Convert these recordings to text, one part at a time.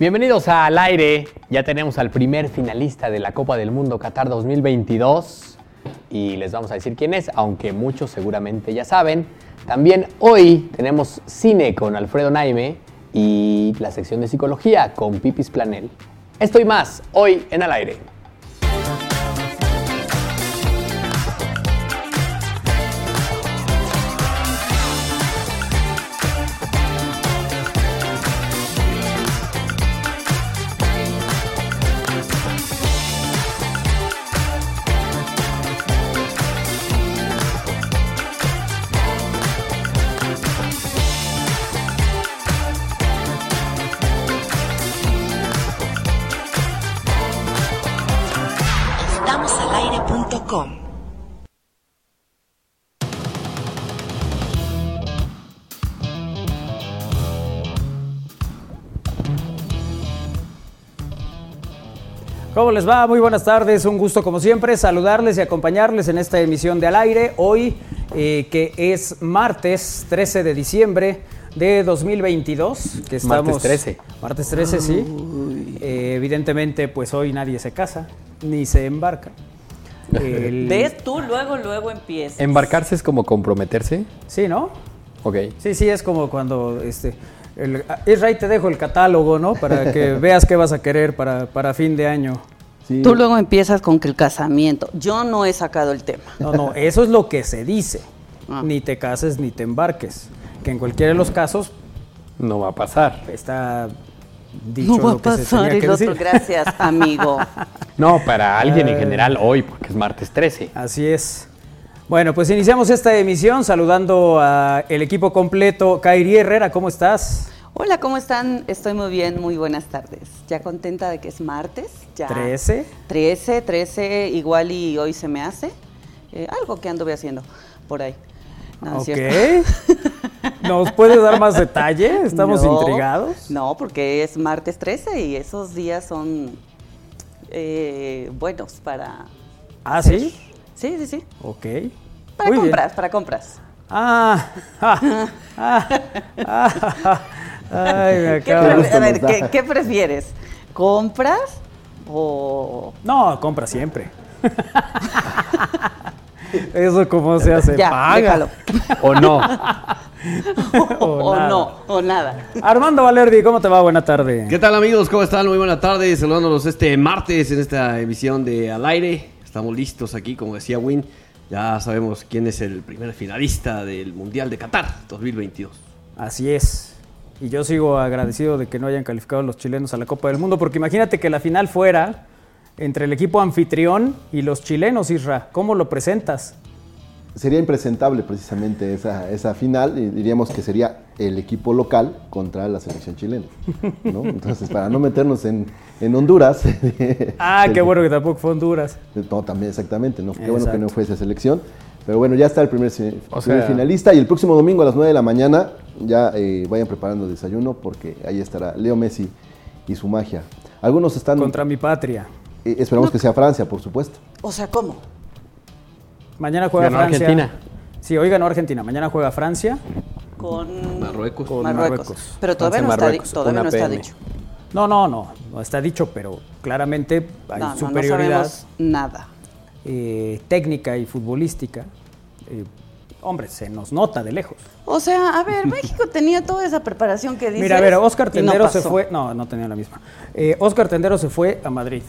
Bienvenidos a Al Aire. Ya tenemos al primer finalista de la Copa del Mundo Qatar 2022 y les vamos a decir quién es, aunque muchos seguramente ya saben. También hoy tenemos cine con Alfredo Naime y la sección de psicología con Pipis Planel. Esto y más hoy en Al Aire. Les va? Muy buenas tardes, un gusto como siempre saludarles y acompañarles en esta emisión de Al Aire, hoy eh, que es martes 13 de diciembre de 2022, que estamos... Martes 13. Martes 13, sí. Eh, evidentemente, pues hoy nadie se casa, ni se embarca. El- ¿Ves? Tú luego, luego empiezas. ¿Embarcarse es como comprometerse? Sí, ¿no? Ok. Sí, sí, es como cuando, este, el, Israel te dejo el catálogo, ¿no? Para que veas qué vas a querer para, para fin de año. Sí. Tú luego empiezas con que el casamiento. Yo no he sacado el tema. No, no, eso es lo que se dice. Ah. Ni te cases ni te embarques. Que en cualquiera de los casos No va a pasar. está dicho No va a lo que se pasar tenía que otro. decir. Gracias, amigo. No, para alguien en Ay. general hoy, porque es martes 13. Así es. Bueno, pues iniciamos esta emisión saludando al equipo completo. Kairi Herrera, ¿cómo estás? Hola, ¿cómo están? Estoy muy bien, muy buenas tardes. Ya contenta de que es martes. Ya 13. 13, 13, igual y hoy se me hace. Eh, algo que anduve haciendo por ahí. No, ok. ¿Nos puedes dar más detalle? Estamos No, intrigados. No, porque es martes 13 y esos días son eh, buenos para... ¿Ah, sí? Sí, sí, sí. Ok. Para Muy bien. compras, para compras. Ah, ah, ah, ah, ay, me ¿Qué acabo de- pre- a ver. ¿qué, qué prefieres? ¿Compras o...? No, compra siempre. Eso cómo se hace, Ya, paga. déjalo. ¿O no? O, O no, o nada. Armando Valerdi, ¿cómo te va? Buena tarde. ¿Qué tal amigos? ¿Cómo están? Muy buena tarde. Saludándolos este martes en esta emisión de Al Aire. Estamos listos aquí, como decía Win. Ya sabemos quién es el primer finalista del Mundial de Qatar 2022. Así es. Y yo sigo agradecido de que no hayan calificado los chilenos a la Copa del Mundo, porque imagínate que la final fuera entre el equipo anfitrión y los chilenos, Isra. ¿Cómo lo presentas? Sería impresentable precisamente esa, esa final y diríamos que sería el equipo local contra la selección chilena. ¿no? Entonces, para no meternos en, en Honduras. Ah, qué bueno que tampoco fue Honduras. No, también, exactamente. ¿no? Qué bueno que no fue esa selección. Pero bueno, ya está el primer, O primer sea- finalista y el próximo domingo a las 9 de la mañana ya eh, vayan preparando el desayuno porque ahí estará Leo Messi y su magia. Algunos están... Contra mi patria. eh, esperamos que sea Francia, por supuesto. O sea, ¿cómo? Mañana juega Ganó Francia. Argentina. Sí, hoy ganó Argentina. Mañana juega Francia. Con Marruecos. Con Marruecos. Marruecos. Pero todavía, no está, todavía no está dicho. No, no, no. No está dicho, pero claramente hay No, no, no superioridad sabemos nada. Eh, técnica y futbolística. Eh, hombre, se nos nota de lejos. O sea, a ver, México tenía toda esa preparación que dices. Mira, a ver, Oscar no Tendero se fue. No, no tenía la misma. Eh, Oscar Tendero se fue a Madrid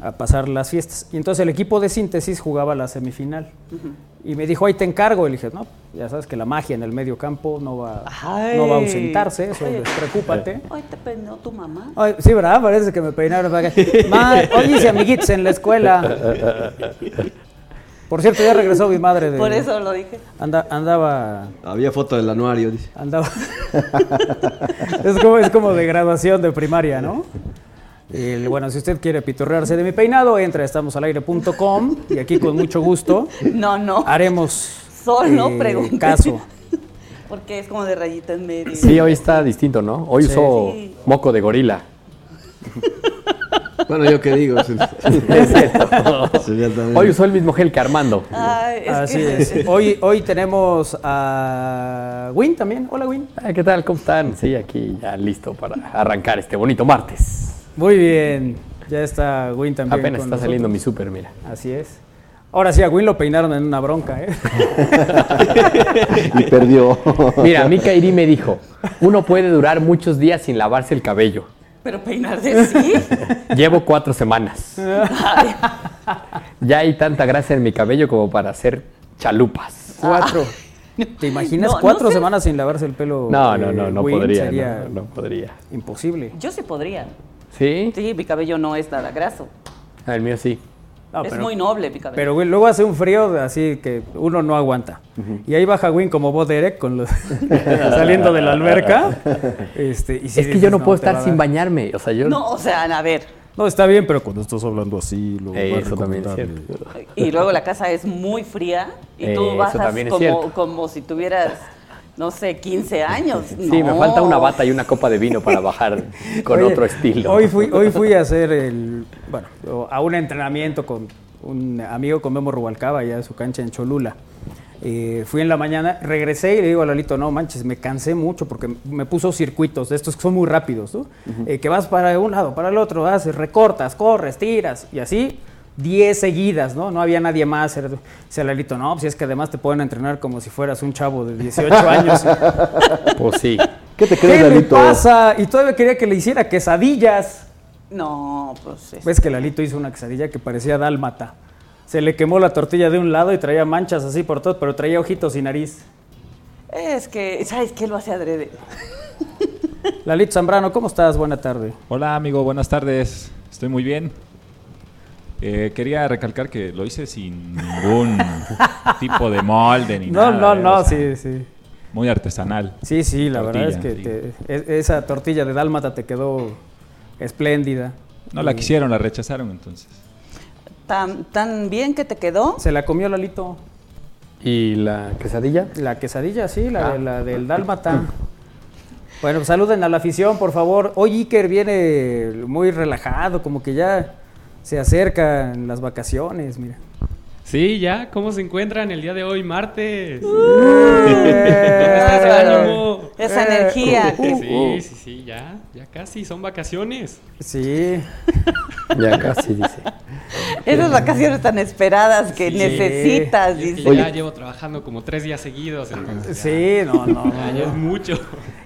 a pasar las fiestas. Y entonces el equipo de síntesis jugaba la semifinal. Y me dijo, ahí te encargo. Y le dije, no, ya sabes que la magia en el medio campo no va, Ay. no va a ausentarse, eso Oye. despreocúpate. Ay, te peinó tu mamá. Ay, sí, ¿verdad? Parece que me peinaron. para acá. Ma, oye, hice amiguitos en la escuela. Por cierto, ya regresó mi madre de... Por eso lo dije. Anda- andaba... Había foto del anuario, dice. Andaba. es, como, es como de graduación de primaria, ¿no? Y, bueno, si usted quiere pitorrearse de mi peinado, entra a estamosalaire.com y aquí con mucho gusto No, no. haremos Solo eh, caso. Porque es como de rayita en medio. Sí, hoy está distinto, ¿no? Hoy Sí. usó Sí. moco de gorila. Bueno, yo qué digo. Es cierto. Hoy usó el mismo gel que Armando. Ay, es Así que- es. Hoy, hoy tenemos a Win también. Hola, Win. ¿Qué tal? ¿Cómo están? Sí, aquí ya listo para arrancar este bonito martes. Muy bien. Ya está Win también. Apenas con está saliendo mi súper, mira. Así es. Ahora sí, a Win lo peinaron en una bronca, ¿eh? Y perdió. Mira, Mika Iri me dijo, uno puede durar muchos días sin lavarse el cabello. Pero peinarse sí. Llevo cuatro semanas. Ya hay tanta grasa en mi cabello como para hacer chalupas. Cuatro. ¿Te imaginas No, no cuatro sé. semanas sin lavarse el pelo? No, eh, no, no, no Win? podría. Sería No, no podría. imposible. Yo sí podría. ¿Sí? Sí, mi cabello no es nada graso. Ah, El mío sí. No, es pero- muy noble mi cabello. Pero luego hace un frío así que uno no aguanta. Y ahí baja Win como Bo Derek con los saliendo de la alberca. Este, y sí es que dices, yo no puedo estar sin dar". bañarme. O sea, yo... no, o sea, a ver. No, está bien, pero cuando estás hablando así, lo Eh, eso también es cierto. Y luego la casa es muy fría y Eh, tú bajas como si tuvieras, no sé, 15 años. Sí, me falta una bata y una copa de vino para bajar con Oye, otro estilo. Hoy fui, hoy fui a hacer el, bueno, a un entrenamiento con un amigo con Memo Rubalcaba, allá en su cancha en Cholula. Eh, fui en la mañana, regresé y le digo a Lalito, no manches, me cansé mucho porque me puso circuitos de estos que son muy rápidos, ¿no? Eh, que vas para un lado, para el otro, haces, recortas, corres, tiras y así 10 seguidas, ¿no? No había nadie más. Era- Dice Lalito, no, pues es que además te pueden entrenar como si fueras un chavo de 18 años. Pues sí. ¿Qué te ¿Qué crees, le Lalito? pasa? Y todavía quería que le hiciera quesadillas. No, pues es- Ves que Lalito hizo una quesadilla que parecía dálmata. Se le quemó la tortilla de un lado y traía manchas así por todo, pero traía ojitos y nariz. es que, ¿sabes qué? Lo hace adrede. Lalito Zambrano, ¿cómo estás? Buena tarde. Hola amigo, buenas tardes. Estoy muy bien. Eh, quería recalcar que lo hice sin ningún tipo de molde ni No, nada. no, eh, no, o sea, sí, sí. Muy artesanal. Sí, sí, la verdad es que sí. te- esa tortilla de dálmata te quedó espléndida. No la quisieron, la rechazaron entonces. Tan, tan bien que te quedó. Se la comió Lalito. ¿Y la quesadilla? La quesadilla, sí, la, Ah. de- la del dálmata. Bueno, saluden a la afición, por favor. Hoy Iker viene muy relajado, como que ya se acercan las vacaciones, mira. Sí, ya, ¿cómo se encuentran el día de hoy, martes? Está ese ánimo? Esa energía. uh, que- Sí, sí, sí, ya, ya casi, son vacaciones. Sí, Ya casi dice. Esas vacaciones tan esperadas que Sí. necesitas. Y es que dice. ya llevo trabajando como tres días seguidos, entonces sí, no, no. ya, ya es mucho.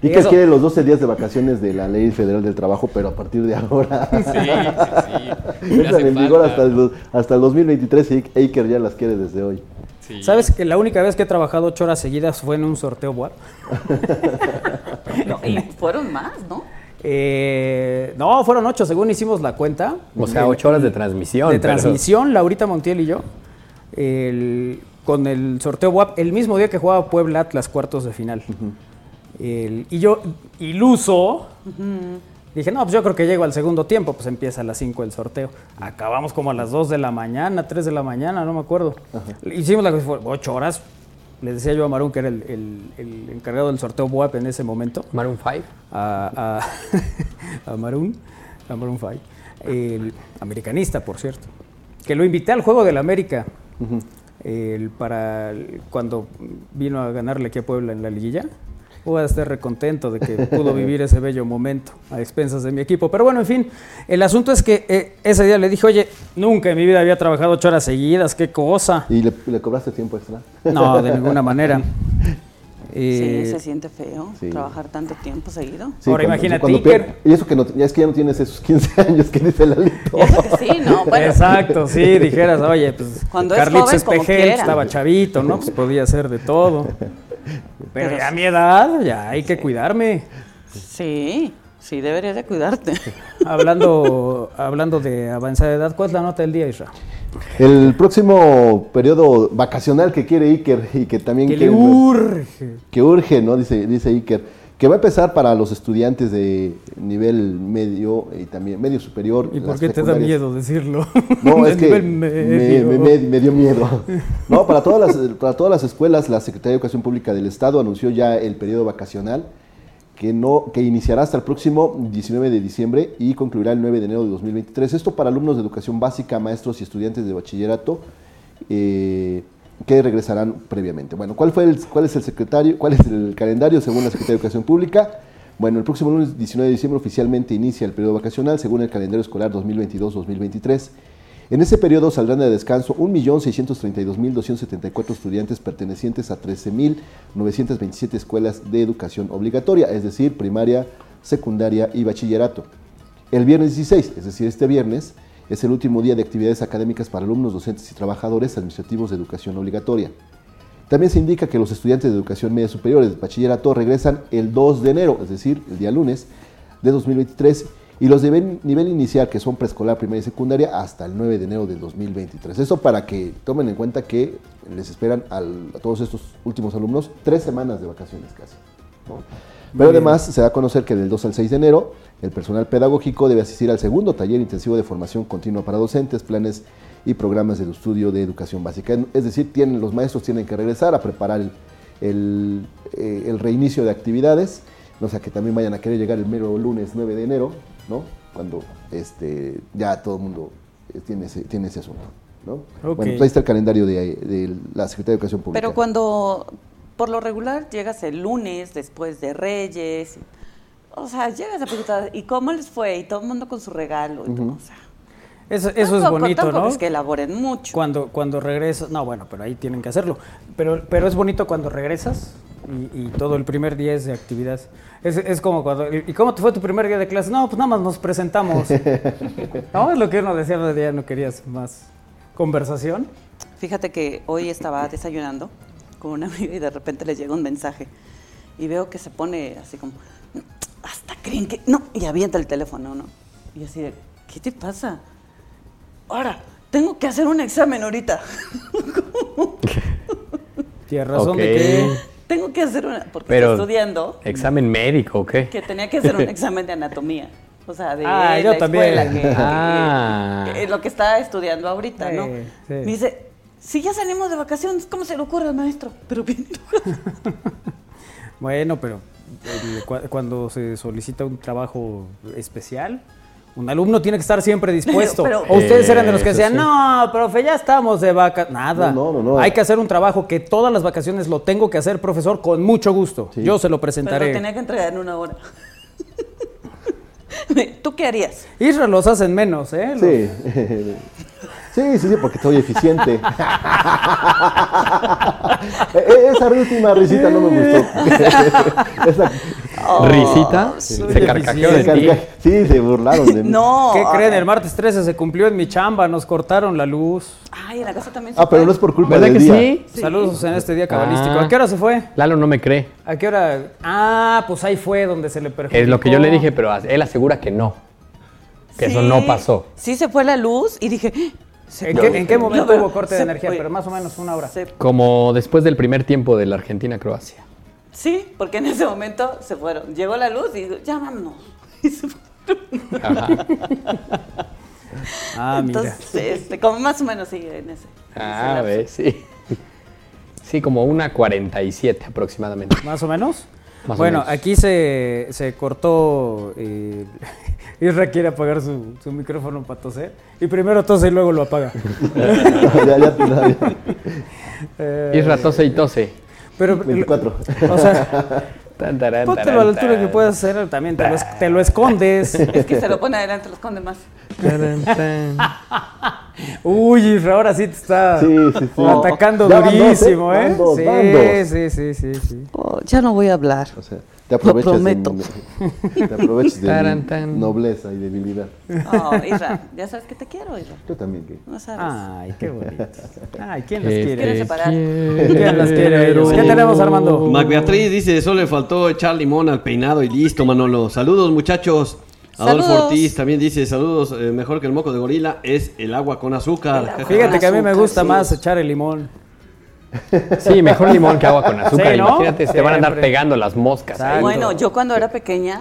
Y que quiere los 12 días de vacaciones de la Ley Federal del Trabajo, pero a partir de ahora. Sí, sí, sí. Hace en vigor hasta el, hasta el 2023 y Aker ya las quiere desde hoy. Sí. ¿Sabes que la única vez que he trabajado ocho horas seguidas fue en un sorteo WAP? No, y fueron más, ¿no? Eh, no, fueron ocho, según hicimos la cuenta. O sea, ocho horas de transmisión. de pero- transmisión, Laurita Montiel y yo, el- con el sorteo WAP, el mismo día que jugaba Puebla Atlas cuartos de final. El- y yo, iluso, dije, no, pues yo creo que llego al segundo tiempo, pues empieza a las 5 el sorteo. Acabamos como a las 2 de la mañana, 3 de la mañana, no me acuerdo. Hicimos la cosa, fue 8 horas. Le decía yo a Marún, que era el, el- el encargado del sorteo WAP en ese momento Maroon 5. a, a, a Maroon 5, el americanista, por cierto, que lo invité al Juego del América el- para cuando vino a ganarle aquí a Puebla en la liguilla. Voy a estar recontento de que pudo vivir ese bello momento a expensas de mi equipo. Pero bueno, en fin, el asunto es que eh, ese día le dije, oye, nunca en mi vida había trabajado ocho horas seguidas, qué cosa. ¿Y le, le cobraste tiempo extra? No, de ninguna manera. Sí, Eh, se siente feo sí. trabajar tanto tiempo seguido. Ahora imagínate, Y eso que no, ya es que ya no tienes esos 15 años que dice Lalito. Sí, no, bueno. Exacto, sí, dijeras, oye, pues Cuando es Carlitos joven, Espejel quiera. estaba chavito, ¿no? Pues podía hacer de todo. Pero Pero ya a sí. mi edad, ya hay que cuidarme. Sí, sí, deberías de cuidarte. Hablando, hablando de avanzada edad, ¿cuál es la nota del día, Isra? El próximo periodo vacacional que quiere Iker y que también Que le quiere- urge. que urge, ¿no? Dice, dice Iker, que va a empezar para los estudiantes de nivel medio y también medio superior. ¿Y por qué te da miedo decirlo? No, es que me dio miedo. No, para todas, las, para todas las escuelas, la Secretaría de Educación Pública del Estado anunció ya el periodo vacacional que, no, que iniciará hasta el próximo 19 de diciembre y concluirá el 9 de enero de 2023. Esto para alumnos de educación básica, maestros y estudiantes de bachillerato eh, que regresarán previamente. Bueno, ¿cuál, fue el, ¿cuál es el secretario, cuál es el calendario según la Secretaría de Educación Pública? Bueno, el próximo lunes 19 de diciembre oficialmente inicia el periodo vacacional según el calendario escolar 2022-2023. En ese periodo saldrán de descanso 1.632.274 estudiantes pertenecientes a 13.927 escuelas de educación obligatoria, es decir, primaria, secundaria y bachillerato. El viernes 16, es decir, este viernes, es el último día de actividades académicas para alumnos, docentes y trabajadores administrativos de educación obligatoria. También se indica que los estudiantes de educación media superior de bachillerato regresan el 2 de enero, es decir, el día lunes de 2023, y los de nivel inicial, que son preescolar, primaria y secundaria, hasta el 9 de enero del 2023. Eso para que tomen en cuenta que les esperan a todos estos últimos alumnos tres semanas de vacaciones casi. Pero además se da a conocer que del 2 al 6 de enero el personal pedagógico debe asistir al segundo taller intensivo de formación continua para docentes, planes y programas de estudio de educación básica. Es decir, tienen, los maestros tienen que regresar a preparar el, el, eh, el reinicio de actividades, no sea que también vayan a querer llegar el mero lunes 9 de enero, ¿no? cuando este, ya todo el mundo eh, tiene ese, tiene ese asunto. ¿no? Bueno, pues ahí está el calendario de, de la Secretaría de Educación Pública. Pero cuando, por lo regular, llegas el lunes después de Reyes, o sea, llegas a preguntar, ¿y cómo les fue? Y todo el mundo con su regalo. y todo, o sea, Eso, eso es bonito, ¿no? es que elaboren mucho. Cuando, cuando regresas, no, bueno, pero ahí tienen que hacerlo. Pero, pero es bonito cuando regresas y, y todo el primer día es de actividad. Es, es como cuando, ¿y cómo te fue tu primer día de clase? No, pues nada más nos presentamos. no, es lo que uno decía día, no querías más conversación. Fíjate que hoy estaba desayunando con una amiga y de repente le llega un mensaje y veo que se pone así como, hasta creen que, no, y avienta el teléfono, ¿no? Y así de, ¿qué te pasa? Ahora, tengo que hacer un examen ahorita. Tienes razón Ok. de que... tengo que hacer una, porque Pero, estoy estudiando, ¿Examen médico o qué? que tenía que hacer un examen de anatomía. O sea, de Ah, yo la también. escuela, que, que- Ah. que- lo que está estudiando ahorita, ¿no? Sí, sí. Me dice, si ya salimos de vacaciones, ¿cómo se le ocurre al maestro? Pero bien. Bueno, pero cu- cuando se solicita un trabajo especial, un alumno tiene que estar siempre dispuesto. Pero- o ustedes eran de los que decían, sí. no, profe, ya estamos de vacaciones. Nada. No, no, no. Hay que hacer un trabajo que todas las vacaciones lo tengo que hacer, profesor, con mucho gusto. Sí. Yo se lo Pero presentaré. lo tenía que entregar en una hora. ¿Tú qué harías? Israel los hacen menos, ¿eh? Los- Sí. Sí, sí, sí, porque soy eficiente. E- Esa última risita no me gustó. Esa- ¿Risita? soy Se carcajeó de se ti. carga- sí, se burlaron de mí. No. ¿Qué creen? El martes 13 se cumplió en mi chamba, nos cortaron la luz. Ay, en la casa también se Ah, pero no es por culpa ¿Verdad del que día. sí? Saludos en este día cabalístico. Ah. ¿A qué hora se fue? Lalo no me cree. ¿A qué hora? Ah, pues ahí fue donde se le perjudicó. Es lo que yo le dije, pero él asegura que no. Que eso Sí, no pasó. Sí, se fue la luz y dije. ¿En qué, en qué momento No, hubo corte de energía? fue. Pero más o menos una hora. Se- Como después del primer tiempo de la Argentina-Croacia. sí, porque en ese momento se fueron. Llegó la luz y ya vámonos. Y se fueron. Ah, mira. Entonces, este, como más o menos sigue en ese. en ese Ah, ves, sí. Sí, como una 47 aproximadamente. ¿Más o menos? Más bueno, aquí se, se cortó. Eh, Isra quiere apagar su, su micrófono para toser. Y primero tose y luego lo apaga. ya, ya, ya, ya. Eh, Isra tose y tose. Pero, 24. o sea, Tan, póntelo a la altura que puedas hacer también. Te lo, te lo escondes. Es que se lo pone adelante, lo esconde más. Uy, Isra, ahora sí te está Sí, sí, sí. atacando ¿eh? durísimo, ¿eh? Sí, sí, sí, sí, sí. Oh, ya no voy a hablar. O sea, te aprovechas, prometo. De, te aprovechas de Taran, mi tan. nobleza y debilidad. Oh, Isra, ya sabes que te quiero, Isra. Yo también. que- No sabes. Ay, qué bonito. Ay, ¿quién las Que quiere? ¿Quieres separar? ¿Quién las quiere? ¿Qué tenemos, Armando? Mac Beatriz dice, solo le faltó echar limón al peinado y listo, Manolo. Saludos, muchachos. Adolfo Saludos. Ortiz también dice, saludos, eh, mejor que el moco de gorila es el agua con azúcar. Agua. Fíjate que a mí me gusta sí. más echar el limón. Sí, mejor limón que agua con azúcar. Sí, ¿no? Imagínate, te van a andar pegando las moscas. ahí. Bueno, yo cuando era pequeña,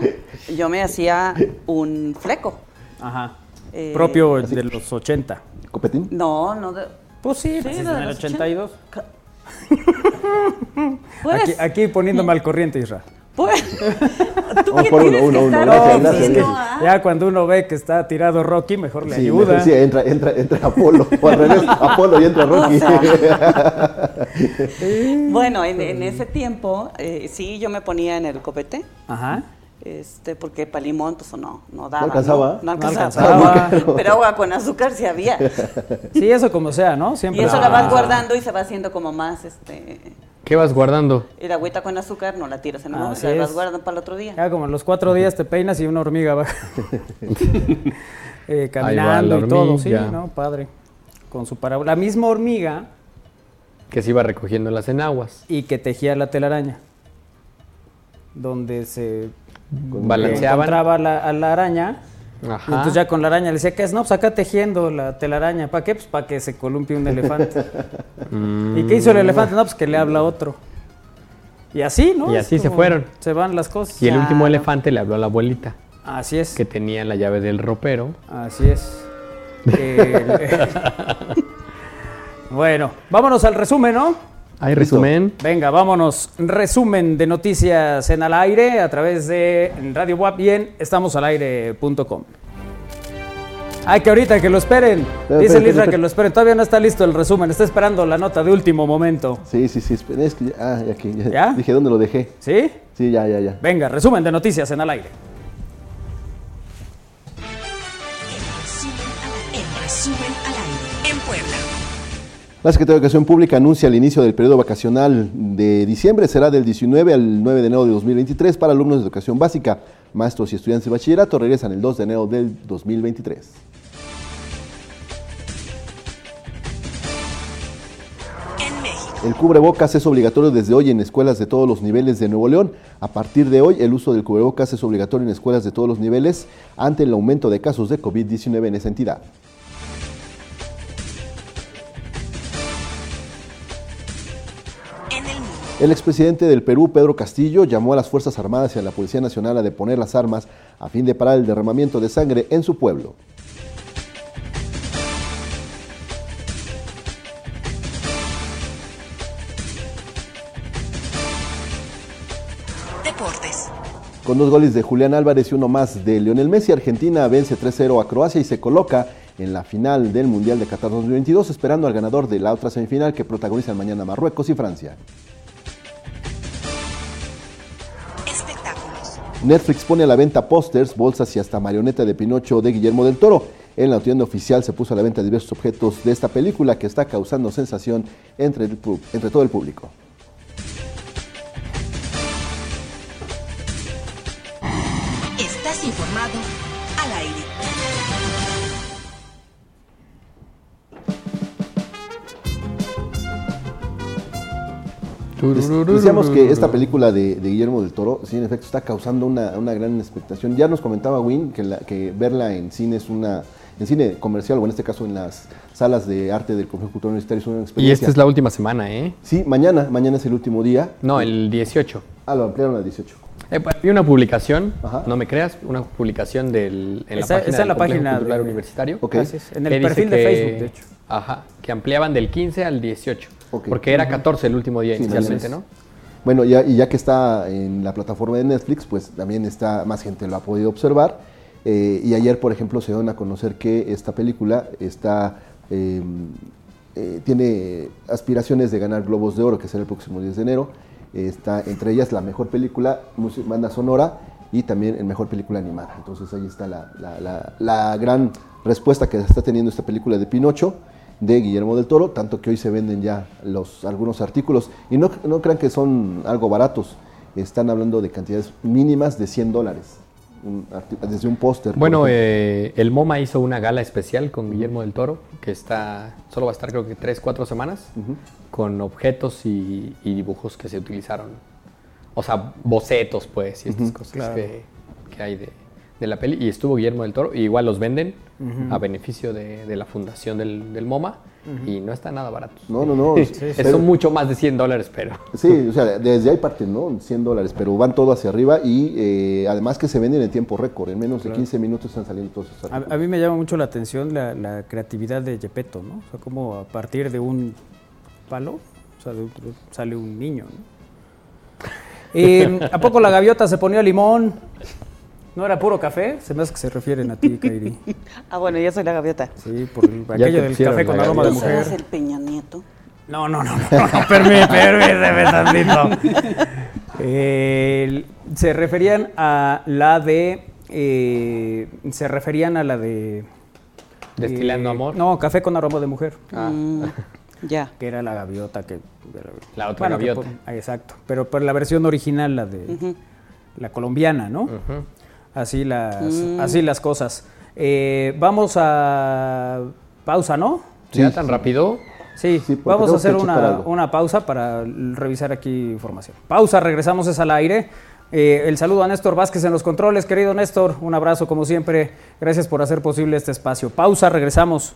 yo me hacía un fleco. Ajá. Eh, Propio de los 80. ¿Copetín? No, no de... Pues sí, Sí, pues de en el los 82. Pues, Aquí, aquí poniéndome al corriente, Isra. Pues, ¿tú qué por uno, tienes uno, que uno, estar gracias, pues gracias, es que diciendo, ya cuando uno ve que está tirado Rocky, mejor le Sí, ayuda. mejor sí, entra, entra, entra Apolo, o al revés, Apolo y entra Rocky. Bueno, en, en ese tiempo, eh, sí, yo me ponía en el copete. Ajá. Este, porque para limón, pues no, no daba. alcanzaba? No, No alcanzaba. alcanzaba. Pero agua con azúcar sí había. Sí, eso como sea, ¿no? Y Siempre. eso la vas Ah. guardando y se va haciendo como más, este, ¿Qué vas guardando? el agüita con azúcar no la tiras en el momento, la vas guardando para el otro día. Ya como a los cuatro días te peinas y una hormiga va eh, va caminando la y todo, sí. ¿no? Padre. Con su parábola. La misma hormiga Que se iba recogiendo las enaguas. y que tejía la telaraña. Donde se Balanceaban. encontraba la, a la araña. Ajá. entonces ya con la araña le decía, ¿qué es? No, pues acá tejiendo la telaraña. ¿Para qué? Pues para que se columpie un elefante. ¿Y qué hizo el elefante? No, pues que le habla otro. Y así, ¿no? Y así se fueron. Se van las cosas. Y el último elefante le habló a la abuelita, Así es. que tenía la llave del ropero. Así es. Bueno, vámonos al resumen, ¿no? Hay resumen. Venga, vámonos. Resumen de noticias en al aire a través de Radio WAP y en estamosalaire.com. Ay, que ahorita que lo esperen. Dice espera. que lo esperen. Todavía no está listo el resumen. Está esperando la nota de último momento. Sí, sí, sí, es que ya, ah, aquí, ya. ¿Ya? Dije, ¿dónde lo dejé? ¿Sí? Sí, ya, ya, ya. Venga, resumen de noticias en al aire. La Secretaría de Educación Pública anuncia el inicio del periodo vacacional de diciembre. Será del 19 al 9 de enero de 2023 para alumnos de educación básica. Maestros y estudiantes de bachillerato regresan el 2 de enero del 2023. En México. El cubrebocas es obligatorio desde hoy en escuelas de todos los niveles de Nuevo León. A partir de hoy, el uso del cubrebocas es obligatorio en escuelas de todos los niveles ante el aumento de casos de COVID-19 en esa entidad. El expresidente del Perú, Pedro Castillo, llamó a las Fuerzas Armadas y a la Policía Nacional a deponer las armas a fin de parar el derramamiento de sangre en su pueblo. Deportes. Con dos goles de Julián Álvarez y uno más de Lionel Messi, Argentina vence 3-0 a Croacia y se coloca en la final del Mundial de Qatar 2022, esperando al ganador de la otra semifinal que protagonizan mañana Marruecos y Francia. Netflix pone a la venta pósters, bolsas y hasta marioneta de Pinocho de Guillermo del Toro. En la tienda oficial se puso a la venta diversos objetos de esta película que está causando sensación entre, entre todo el público. Decíamos que esta película de, de Guillermo del Toro, sí, en efecto, está causando una, una gran expectación. Ya nos comentaba Win que, la- que verla en cine es una, en cine comercial o en este caso en las salas de arte del Complejo Cultural Universitario es una Y experiencia. esta es la última semana, ¿eh? Sí, mañana, mañana es el último día. No, el 18. Ah, lo ampliaron al 18. Eh, vi una publicación, Ajá. no me creas, una publicación del, en Está- la página la del Complejo página Cultural de- Universitario. Ok. Así es, En el perfil de que- Facebook, de hecho. Ajá, que ampliaban del 15 al 18. Ok. Porque era 14 el último día Sí, inicialmente. ¿no? Bueno, ya, y ya que está en la plataforma de Netflix, pues también está, más gente lo ha podido observar. Eh, y ayer, por ejemplo, se dieron a conocer que esta película está, eh, eh, tiene aspiraciones de ganar Globos de Oro, que será el próximo 10 de enero. Está entre ellas la mejor película, banda sonora y también el mejor película animada. Entonces ahí está la, la- la- la gran respuesta que está teniendo esta película de Pinocho de Guillermo del Toro, tanto que hoy se venden ya los, algunos artículos. Y no, no crean que son algo baratos, están hablando de cantidades mínimas de 100 dólares, un desde un póster. Bueno, eh, el MoMA hizo una gala especial con Guillermo del Toro, que está, solo va a estar creo que 3, 4 semanas, con objetos y, y dibujos que se utilizaron. O sea, bocetos, pues, y estas cosas Claro. que, que hay de, de la peli. Y estuvo Guillermo del Toro, y igual los venden a beneficio de, de la fundación del, del MoMA, y no está nada barato. No, no, no. Es- Pero- Son mucho más de 100 dólares, pero... Sí, o sea, desde ahí parten, ¿no? 100 dólares, pero van todo hacia arriba y eh, además que se venden en tiempo récord, en menos de 15 minutos están saliendo todos esos A, artículos. a mí me llama mucho la atención la, la creatividad de Gepetto, ¿no? O sea, como a partir de un palo o sea, de un- sale un niño, ¿no? Eh, ¿A poco la gaviota se ponía limón? ¿No era puro café? Se me hace que se refieren a ti, Kairi. Ah, bueno, yo soy la gaviota. Sí, por el- aquello del café con aroma de mujer. ¿Sabes el Peña Nieto? No, no, no, no, no, permíteme, permíteme tantito. Eh, se referían a la de. eh, se referían a la de. Destilando eh, amor. No, café con aroma de mujer. Mm, ya. Que era la gaviota que. La otra que gaviota. por- ah, exacto. Pero por la versión original, la de. La colombiana, ¿no? Así las, Mm. así las cosas. Eh, vamos a. Pausa, ¿no? ¿Ya Sí, tan sí. rápido? Sí, vamos a hacer una, una pausa para revisar aquí información. Pausa, regresamos es al aire. Eh, el saludo a Néstor Vázquez en los controles, querido Néstor, un abrazo como siempre. Gracias por hacer posible este espacio. Pausa, regresamos.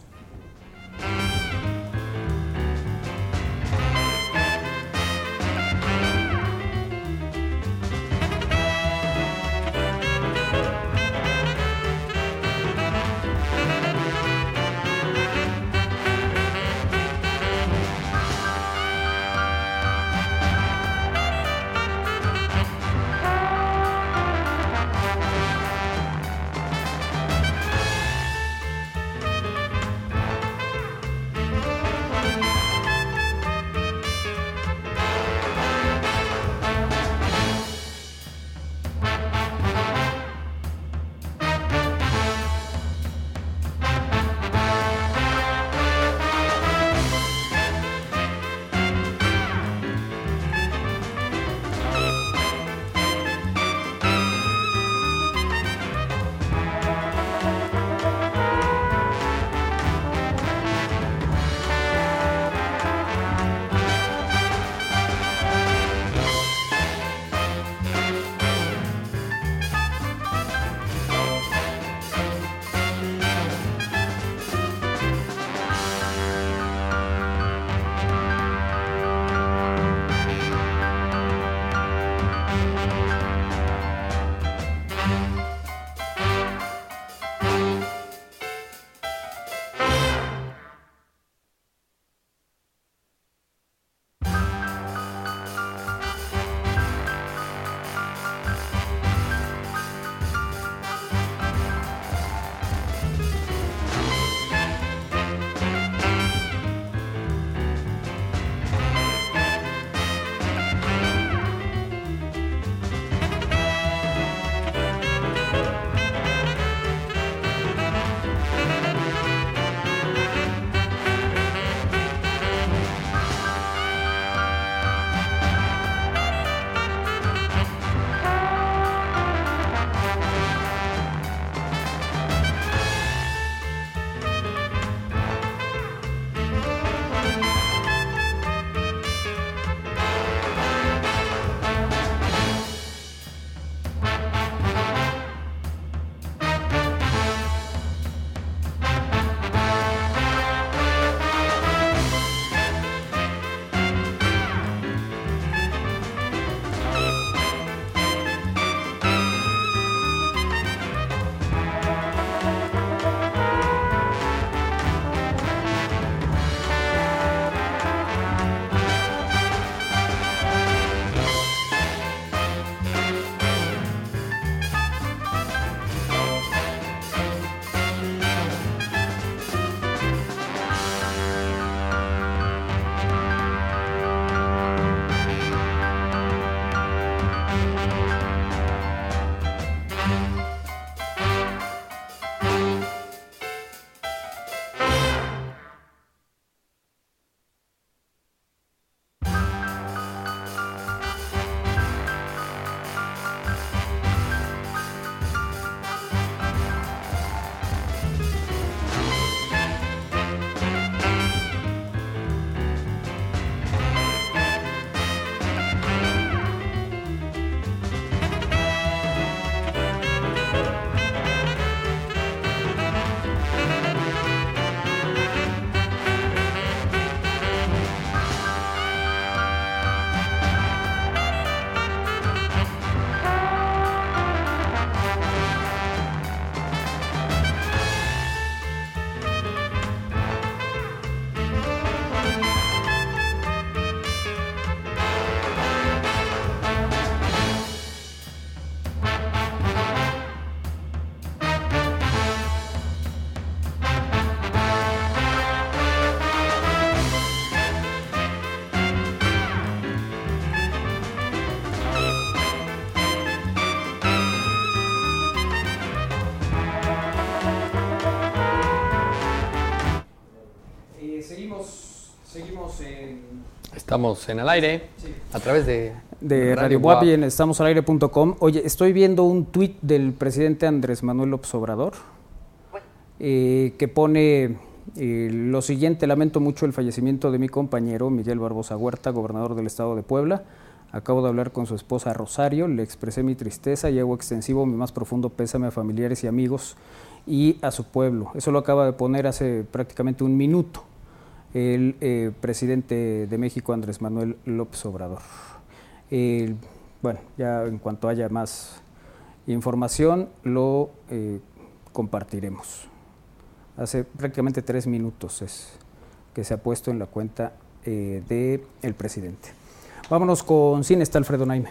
Estamos en el aire a través de, de Radio Guap. Guapi en estamosalaire.com. Oye, estoy viendo un tuit del presidente Andrés Manuel López Obrador eh, que pone eh, lo siguiente, lamento mucho el fallecimiento de mi compañero Miguel Barbosa Huerta, gobernador del estado de Puebla. Acabo de hablar con su esposa Rosario, le expresé mi tristeza y hago extensivo mi más profundo pésame a familiares y amigos y a su pueblo. Eso lo acaba de poner hace prácticamente un minuto el eh, presidente de México, Andrés Manuel López Obrador. Bueno, ya en cuanto haya más información, lo eh, compartiremos. Hace prácticamente tres minutos es que se ha puesto en la cuenta eh, del presidente. Vámonos con cine, está Alfredo Naime.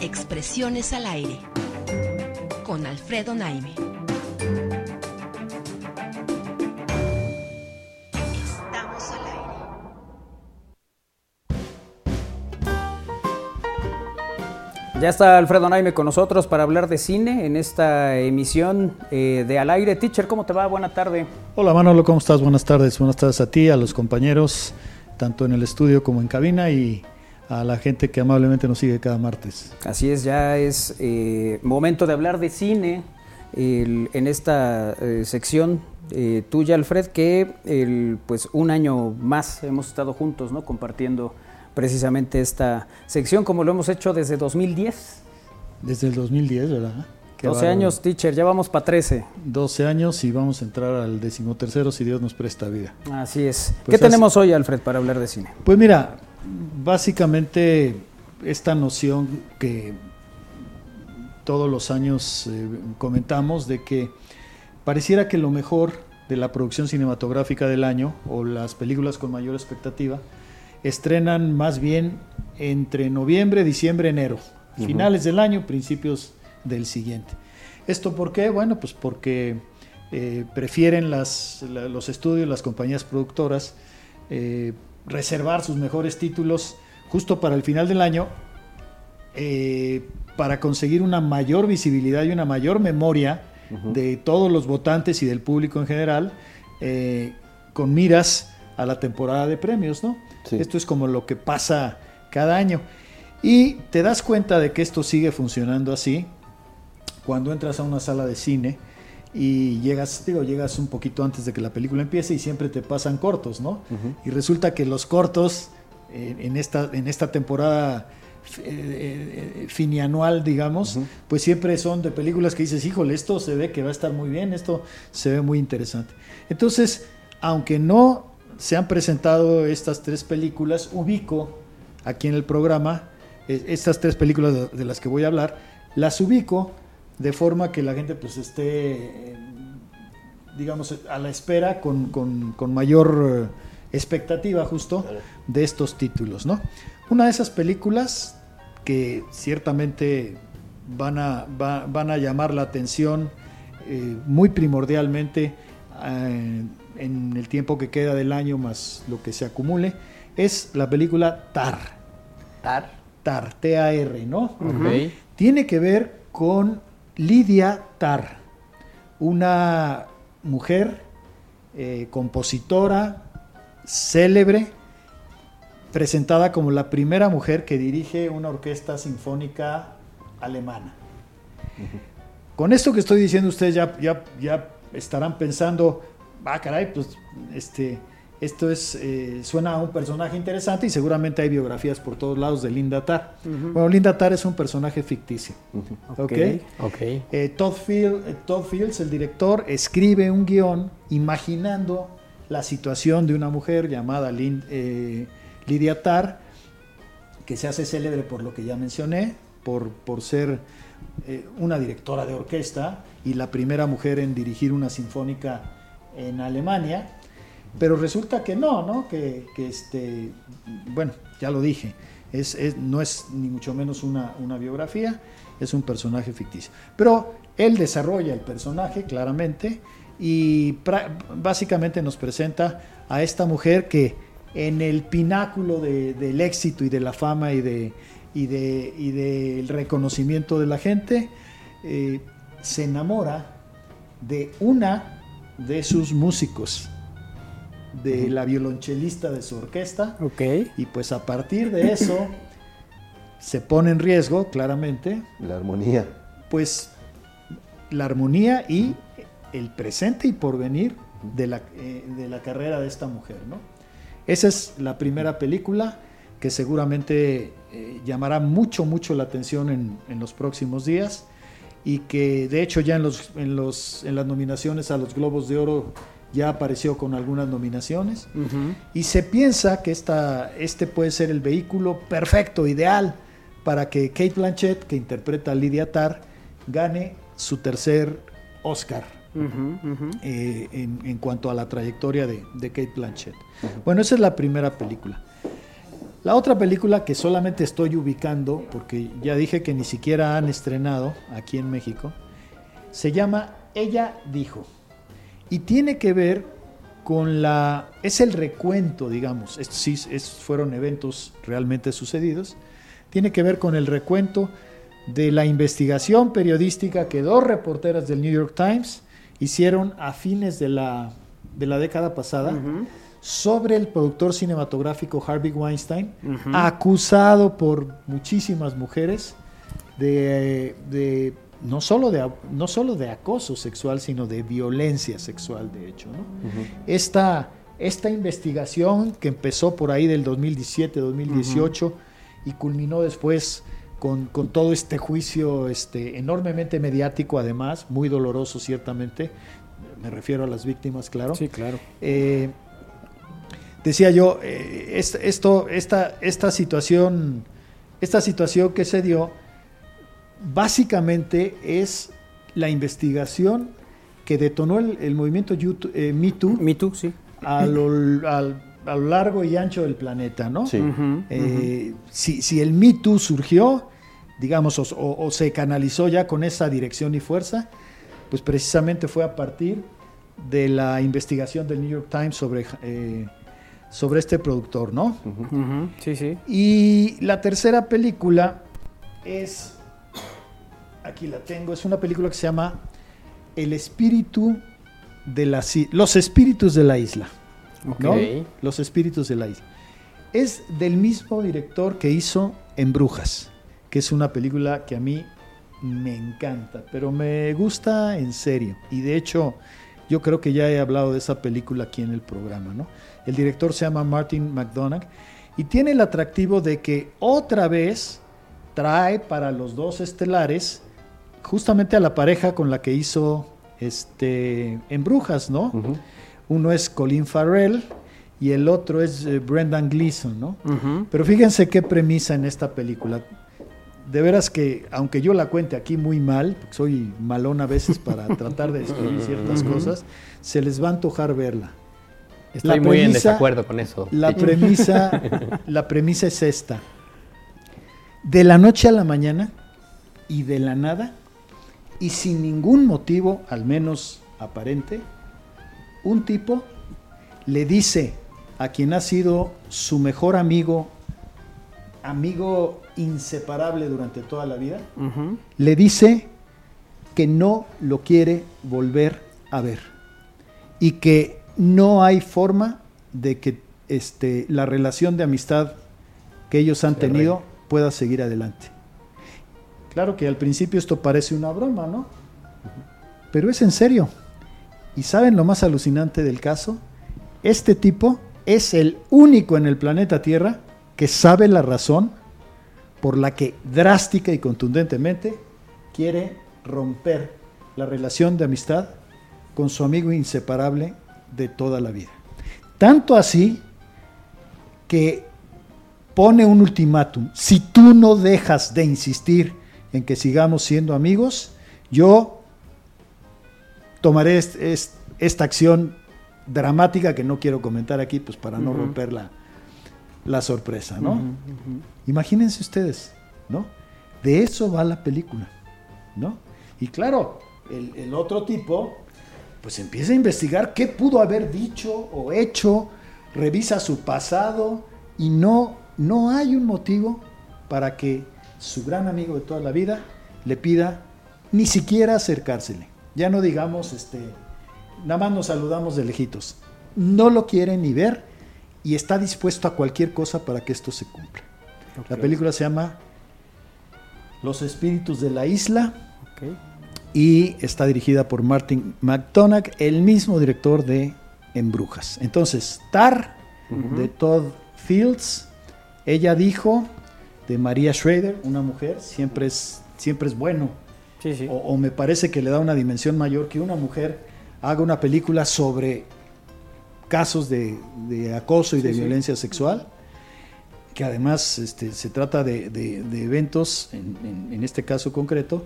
Expresiones al aire. Con Alfredo Naime. Ya está Alfredo Naime con nosotros para hablar de cine en esta emisión eh, de Al Aire. Teacher, ¿cómo te va? Buena tarde. Hola Manolo, ¿cómo estás? Buenas tardes. Buenas tardes a ti, a los compañeros, tanto en el estudio como en cabina y a la gente que amablemente nos sigue cada martes. Así es, ya es eh, momento de hablar de cine el- en esta eh, sección eh, tuya, Alfred, que el, pues un año más hemos estado juntos, ¿no? Compartiendo precisamente esta sección, como lo hemos hecho desde 2010. Desde el 2010, ¿verdad? Qué 12 bárbaro. años, teacher, ya vamos para 13. 12 años y vamos a entrar al decimotercero si Dios nos presta vida. Así es. Pues ¿Qué tenemos hoy, Alfred, para hablar de cine? Pues mira, básicamente esta noción que todos los años eh, comentamos de que pareciera que lo mejor de la producción cinematográfica del año o las películas con mayor expectativa estrenan más bien entre noviembre, diciembre, enero, finales del año, principios del siguiente. ¿Esto por qué? Bueno, pues porque eh, prefieren las, la- los estudios, las compañías productoras, eh, reservar sus mejores títulos justo para el final del año eh, para conseguir una mayor visibilidad y una mayor memoria de todos los votantes y del público en general con miras a la temporada de premios, ¿no? Sí. Esto es como lo que pasa cada año. Y te das cuenta de que esto sigue funcionando así cuando entras a una sala de cine y llegas, digo, llegas un poquito antes de que la película empiece y siempre te pasan cortos, ¿no? Y resulta que los cortos eh, en, esta, en esta temporada eh, eh, finianual, digamos, pues siempre son de películas que dices, híjole, esto se ve que va a estar muy bien, esto se ve muy interesante. Entonces, aunque no se han presentado estas tres películas, ubico aquí en el programa eh, estas tres películas de, las que voy a hablar, las ubico de forma que la gente pues esté, eh, digamos, a la espera con, con- con mayor eh, expectativa justo de estos títulos, ¿no? Una de esas películas que ciertamente van a, va- van a llamar la atención eh, muy primordialmente eh, en el tiempo que queda del año más lo que se acumule, es la película Tar. Tar. Tar, T-A-R, ¿no? Tiene que ver con Lidia Tar, una mujer eh, compositora célebre, presentada como la primera mujer que dirige una orquesta sinfónica alemana. Con esto que estoy diciendo, ustedes ya, ya, ya estarán pensando, ah, caray, pues este, esto es, eh, suena a un personaje interesante y seguramente hay biografías por todos lados de Linda Tarr. Bueno, Linda Tarr es un personaje ficticio. ¿ok? Ok. Eh, Todd, Field- eh, Todd Fields, el director, escribe un guion imaginando la situación de una mujer llamada Lin- eh, Lydia Tarr, que se hace célebre por lo que ya mencioné, por, por ser eh, una directora de orquesta y la primera mujer en dirigir una sinfónica en Alemania. Pero resulta que no, ¿no? Que, que este, bueno, ya lo dije, es, es- no es ni mucho menos una, una biografía, es un personaje ficticio. Pero él desarrolla el personaje claramente y básicamente nos presenta a esta mujer que en el pináculo de- del éxito y de la fama y, de, y, de, y del reconocimiento de la gente, eh, se enamora de una de sus músicos, de la violonchelista de su orquesta. Ok. Y pues a partir de eso se pone en riesgo, claramente, La armonía. pues la armonía y el presente y porvenir de la, eh, de la carrera de esta mujer. ¿no? Esa es la primera película que seguramente eh, llamará mucho, mucho la atención en, en los próximos días y que de hecho ya en, los, en, los, en las nominaciones a los Globos de Oro ya apareció con algunas nominaciones. Y se piensa que esta, este puede ser el vehículo perfecto, ideal, para que Kate Blanchett, que interpreta a Lydia Tarr, gane su tercer Oscar eh, en, en cuanto a la trayectoria de, de Kate Blanchett. Bueno, esa es la primera película. La otra película que solamente estoy ubicando, porque ya dije que ni siquiera han estrenado aquí en México, se llama Ella dijo. Y tiene que ver con la... Es el recuento, digamos. Estos sí es- fueron eventos realmente sucedidos. Tiene que ver con el recuento de la investigación periodística que dos reporteras del New York Times hicieron a fines de la, de la década pasada sobre el productor cinematográfico Harvey Weinstein, acusado por muchísimas mujeres de, de- no, solo de, no solo de acoso sexual, sino de violencia sexual, de hecho. ¿no? esta, esta investigación que empezó por ahí del 2017-2018 y culminó después con, con todo este juicio este, enormemente mediático, además, muy doloroso ciertamente, me refiero a las víctimas, claro. Sí, claro. Eh, decía yo, eh, es- esto, esta, esta situación, esta situación que se dio, básicamente es la investigación que detonó el, el movimiento YouTube- eh, Me Too Me Too, sí. a lo, al- a lo largo y ancho del planeta, ¿no? Sí. Eh, si, si el Me Too surgió, digamos, o, o- o se canalizó ya con esa dirección y fuerza, pues precisamente fue a partir de la investigación del New York Times sobre, eh, sobre este productor, ¿no? Sí, sí. Y la tercera película es, aquí la tengo, es una película que se llama El espíritu de la, los espíritus de la isla. ¿no? Los espíritus de la isla. Es del mismo director que hizo En Brujas, que es una película que a mí me encanta, pero me gusta en serio. Y de hecho, yo creo que ya he hablado de esa película aquí en el programa, ¿no? El director se llama Martin McDonagh y tiene el atractivo de que otra vez trae para los dos estelares justamente a la pareja con la que hizo este en Brujas, ¿no? Uno es Colin Farrell y el otro es eh, Brendan Gleeson, ¿no? Pero fíjense qué premisa en esta película. De veras que, aunque yo la cuente aquí muy mal, soy malón a veces para tratar de describir ciertas cosas, se les va a antojar verla. Estoy muy en desacuerdo con eso. La premisa, la premisa es esta. De la noche a la mañana y de la nada y sin ningún motivo, al menos aparente, un tipo le dice a quien ha sido su mejor amigo, amigo inseparable durante toda la vida, le dice que no lo quiere volver a ver y que no hay forma de que este, la relación de amistad que ellos han tenido pueda seguir adelante. Claro que al principio esto parece una broma, ¿no? Pero es en serio. ¿Y saben lo más alucinante del caso? Este tipo es el único en el planeta Tierra que sabe la razón por la que drástica y contundentemente quiere romper la relación de amistad con su amigo inseparable de toda la vida. Tanto así que pone un ultimátum. Si tú no dejas de insistir en que sigamos siendo amigos, yo tomaré est- est- esta acción dramática que no quiero comentar aquí, pues para no romper la, la sorpresa, ¿no? Imagínense ustedes, ¿no? De eso va la película, ¿no? Y claro, el, el otro tipo, pues empieza a investigar qué pudo haber dicho o hecho, revisa su pasado y no, no hay un motivo para que su gran amigo de toda la vida le pida ni siquiera acercársele. Ya no digamos este, nada más nos saludamos de lejitos. No lo quiere ni ver y está dispuesto a cualquier cosa para que esto se cumpla. La película se llama Los espíritus de la isla. Y está dirigida por Martin McDonagh, el mismo director de En Brujas. Entonces, Tar, de Todd Fields, ella dijo de María Schrader, una mujer, siempre es, siempre es bueno. Sí, sí. O, o me parece que le da una dimensión mayor que una mujer haga una película sobre casos de, de acoso y de violencia sexual, que además este, se trata de, de- de eventos, en, en- en este caso concreto,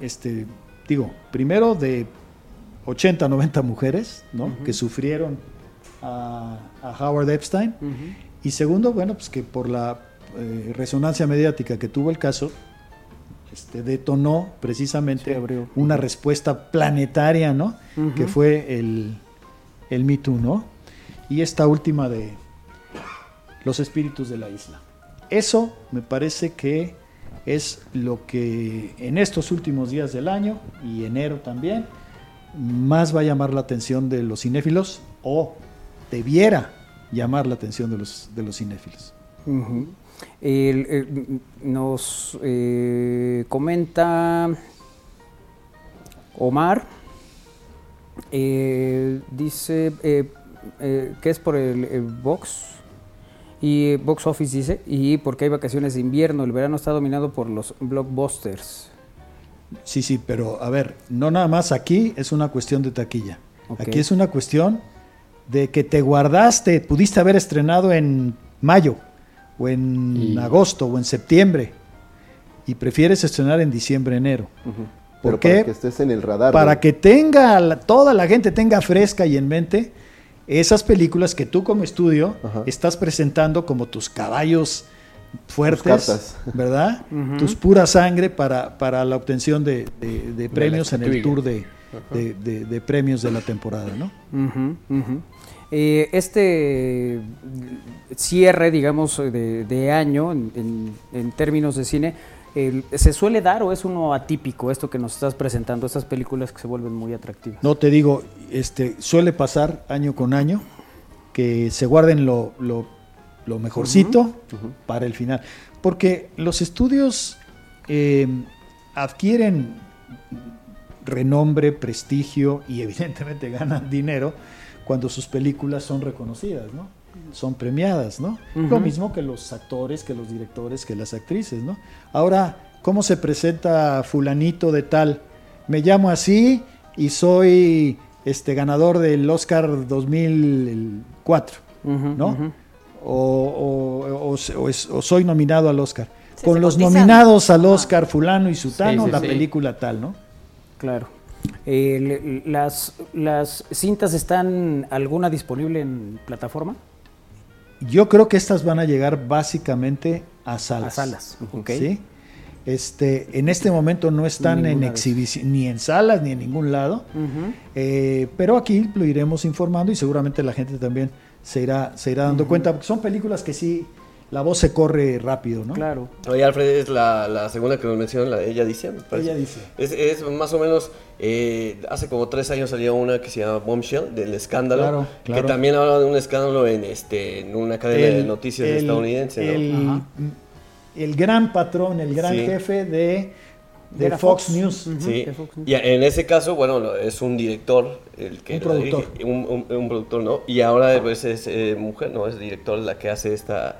este, digo, primero de 80, 90 mujeres ¿no? que sufrieron a, a Howard Epstein, y segundo, bueno, pues que por la eh, resonancia mediática que tuvo el caso, este, detonó precisamente abrió. una respuesta planetaria, ¿no? Que fue el, el Me Too, ¿no? Y esta última de los espíritus de la isla. Eso me parece que es lo que en estos últimos días del año y enero también más va a llamar la atención de los cinéfilos o debiera llamar la atención de los, de los cinéfilos. Nos eh, comenta Omar, eh, dice eh, eh, que es por el, el box y box office dice y porque hay vacaciones de invierno, el verano está dominado por los blockbusters. Sí, sí, pero a ver, no nada más aquí es una cuestión de taquilla. Ok. Aquí es una cuestión de que te guardaste, pudiste haber estrenado en mayo, o en Y- agosto, o en septiembre, y prefieres estrenar en diciembre, enero. ¿Por Pero qué? para que estés en el radar. Para ¿no? que tenga toda la gente tenga fresca y en mente esas películas que tú como estudio Ajá. estás presentando como tus caballos fuertes. ¿verdad? Tus pura sangre para, para la obtención de, de- de premios en el tour de, de- de- de premios de la temporada, ¿no? Eh, este cierre, digamos, de, de año en, en- en términos de cine, ¿se suele dar o es uno atípico esto que nos estás presentando, estas películas que se vuelven muy atractivas? No te digo, este, suele pasar año con año que se guarden lo, lo- lo mejorcito para el final. Porque los estudios eh, adquieren renombre, prestigio y evidentemente ganan dinero cuando sus películas son reconocidas, ¿no? Son premiadas, ¿no? Lo mismo que los actores, que los directores, que las actrices, ¿no? Ahora, ¿cómo se presenta fulanito de tal? Me llamo así y soy este ganador del Oscar 2004, ¿no? o, o- o- o es- o soy nominado al Oscar. Sí, Con los cotizan. nominados al Oscar fulano y sutano, Sí, sí, la película tal, ¿no? Claro. Eh, le- las, ¿Las cintas están alguna disponible en plataforma? Yo creo que estas van a llegar básicamente a salas. A salas, ok. ¿Sí? Este, en este momento no están en exhibición, ni en salas, ni en ningún lado. Eh, pero aquí lo iremos informando y seguramente la gente también se irá, se irá dando cuenta, porque son películas que sí, la voz se corre rápido, ¿no? Claro. Oye, Alfred, es la, la segunda que nos menciona, la de ella dice. me parece. Ella dice. Es, es más o menos, eh, hace como tres años salió una que se llama Bombshell, del escándalo, Claro, claro. que también habla de un escándalo en, este, en una cadena de noticias el- estadounidense. ¿no? El, Ajá. el gran patrón, el gran Sí. jefe de, de Fox, Fox. News. Sí, de Fox News. y en ese caso, bueno, es un director, el que Un productor. dirige, un, un- un productor, ¿no? Y ahora pues, es eh, mujer, ¿no? Es director la que hace esta,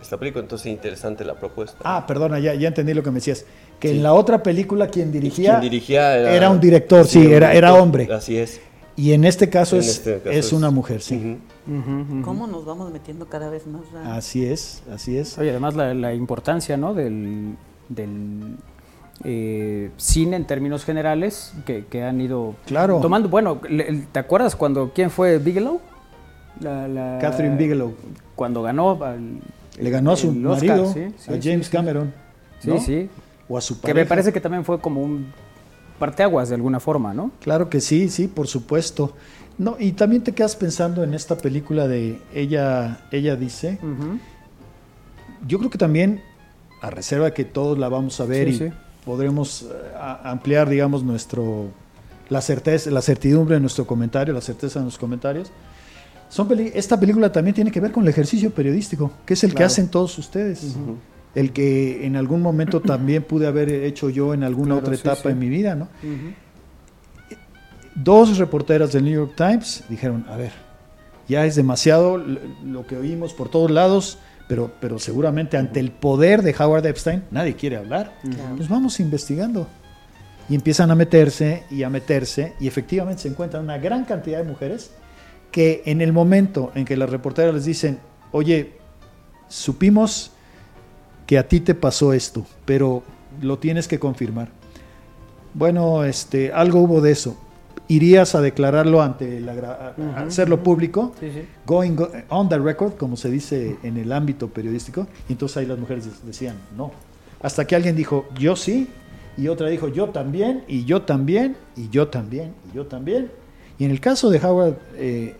esta película, entonces interesante la propuesta. Ah, perdona, ya, ya entendí lo que me decías. Que en la otra película quien dirigía, Quien dirigía era, un director, sí, un era, era hombre. Así es. Y en este caso, En es, este caso es es- una mujer, sí. ¿Cómo nos vamos metiendo cada vez más? a- Así es, así es. Oye, además la, la importancia ¿no? del, del eh, cine en términos generales que, que han ido Claro. tomando. Bueno, le- ¿te acuerdas cuando quién fue Bigelow? La- la- Catherine Bigelow. Cuando ganó al- Le ganó a su Oscar, marido, sí, sí, a sí, James sí. Cameron. Sí, ¿no? sí. O a su Que me pareja. parece que también fue como un parteaguas de alguna forma, ¿no? Claro que sí, sí, por supuesto. No, y también te quedas pensando en esta película de ella, ella dice. Yo creo que también, a reserva que todos la vamos a ver Sí, y sí. podremos eh, a- ampliar, digamos, nuestro la certeza, la certidumbre de nuestro comentario, la certeza de nuestros comentarios. Son peli- esta película también tiene que ver con el ejercicio periodístico, que es el que Claro. hacen todos ustedes. El que en algún momento también pude haber hecho yo en alguna Claro, otra sí, etapa sí. en mi vida, ¿no? Dos reporteras del New York Times dijeron, a ver, ya es demasiado lo que oímos por todos lados, pero, pero seguramente ante el poder de Howard Epstein nadie quiere hablar. Pues vamos investigando. Y empiezan a meterse y a meterse y efectivamente se encuentran una gran cantidad de mujeres que en el momento en que las reporteras les dicen, oye, supimos que a ti te pasó esto, pero lo tienes que confirmar. Bueno, este, algo hubo de eso. ¿Irías a declararlo ante la, a- hacerlo público? Sí, sí. Going go- on the record, como se dice en el ámbito periodístico. Y entonces ahí las mujeres de- decían, no. Hasta que alguien dijo, yo sí, y otra dijo, yo también, y yo también, y yo también, y yo también. Y en el caso de Howard eh,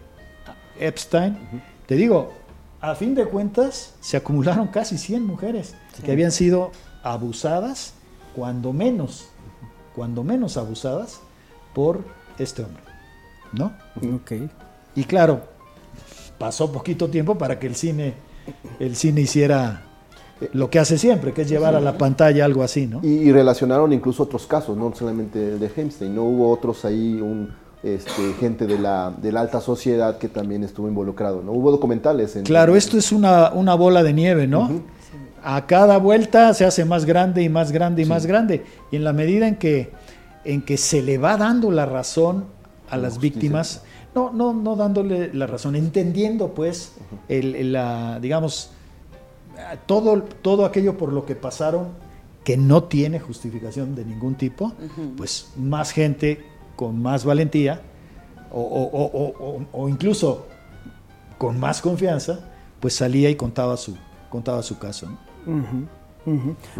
Epstein, te digo, a fin de cuentas se acumularon casi 100 mujeres que habían sido abusadas, cuando menos, cuando menos abusadas por este hombre. ¿No? Ok. Y claro, pasó poquito tiempo para que el cine, el cine hiciera lo que hace siempre, que es llevar a la pantalla algo así, ¿no? Y, y relacionaron incluso otros casos, no solamente el de Hempstein, no hubo otros ahí, un, este, gente de la, de la alta sociedad que también estuvo involucrado, ¿no? Hubo documentales. En, Claro, esto es una, una bola de nieve, ¿no? A cada vuelta se hace más grande y más grande y más grande. Y en la medida en que, en que se le va dando la razón a las justicia. víctimas, no, no, no dándole la razón, entendiendo pues el, el, la, digamos, todo, todo aquello por lo que pasaron que no tiene justificación de ningún tipo, pues más gente con más valentía o, o- o- o- incluso con más confianza, pues salía y contaba su, contaba su caso.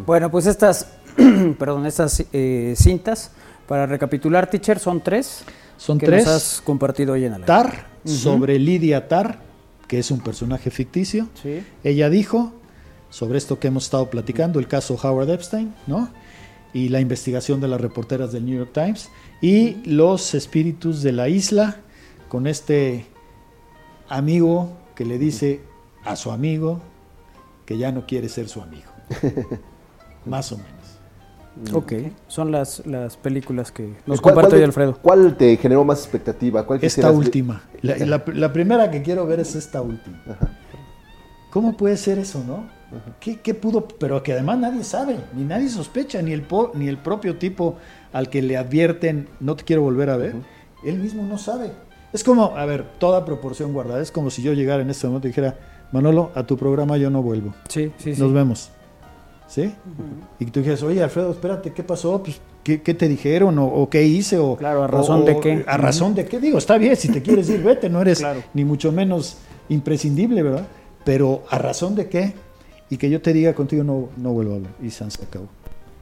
Bueno, pues estas, perdón, estas eh, cintas, para recapitular, teacher, son tres. Son que tres. nos has compartido hoy en el Tar, sobre Lidia Tar, que es un personaje ficticio. Sí. Ella dijo sobre esto que hemos estado platicando, el caso Howard Epstein, ¿no? Y la investigación de las reporteras del New York Times y los espíritus de la isla con este amigo que le dice a su amigo que ya no quiere ser su amigo. Más o menos. Ok, son las, las películas que nos ¿Cuál- comparte hoy Alfredo. ¿Cuál te generó más expectativa? ¿Cuál Esta última. La, la- la primera que quiero ver es esta última. ¿Cómo puede ser eso, no? ¿Qué, qué pudo? Pero que además nadie sabe, ni nadie sospecha, ni el, po- ni el propio tipo al que le advierten, no te quiero volver a ver, él mismo no sabe. Es como, a ver, toda proporción guardada, es como si yo llegara en este momento y dijera, Manolo, a tu programa yo no vuelvo, Sí, sí, sí. nos vemos. ¿Sí? Y tú dijeras, oye, Alfredo, espérate, ¿qué pasó? Pues, ¿qué, qué te dijeron? O, o qué hice? O, Claro, ¿a razón o- de qué? ¿A razón de qué? Digo, está bien, si te quieres ir, vete, no eres Claro. ni mucho menos imprescindible, ¿verdad? Pero ¿a razón de qué? Y que yo te diga contigo no, no vuelvo a hablar. Y se acabó.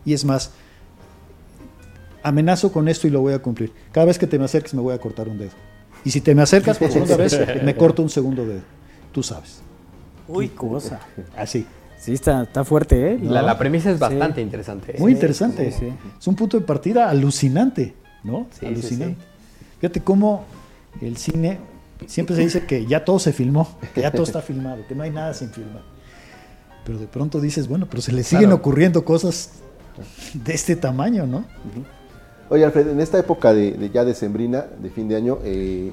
Y es más, amenazo con esto y lo voy a cumplir. Cada vez que te me acerques me voy a cortar un dedo. Y si te me acercas por segunda vez, me corto un segundo dedo. Tú sabes. Uy, cosa. Así. Sí, está, está fuerte, ¿eh? La, la premisa es Sí. bastante interesante. Muy interesante. sí, sí. Es un punto de partida alucinante, ¿no? Sí, alucinante. sí, Fíjate cómo el cine siempre se dice que ya todo se filmó, que ya todo está filmado, que no hay nada sin filmar. Pero de pronto dices, bueno, pero se le siguen Claro. ocurriendo cosas de este tamaño, ¿no? Oye, Alfred, en esta época de, de ya decembrina, de fin de año, eh,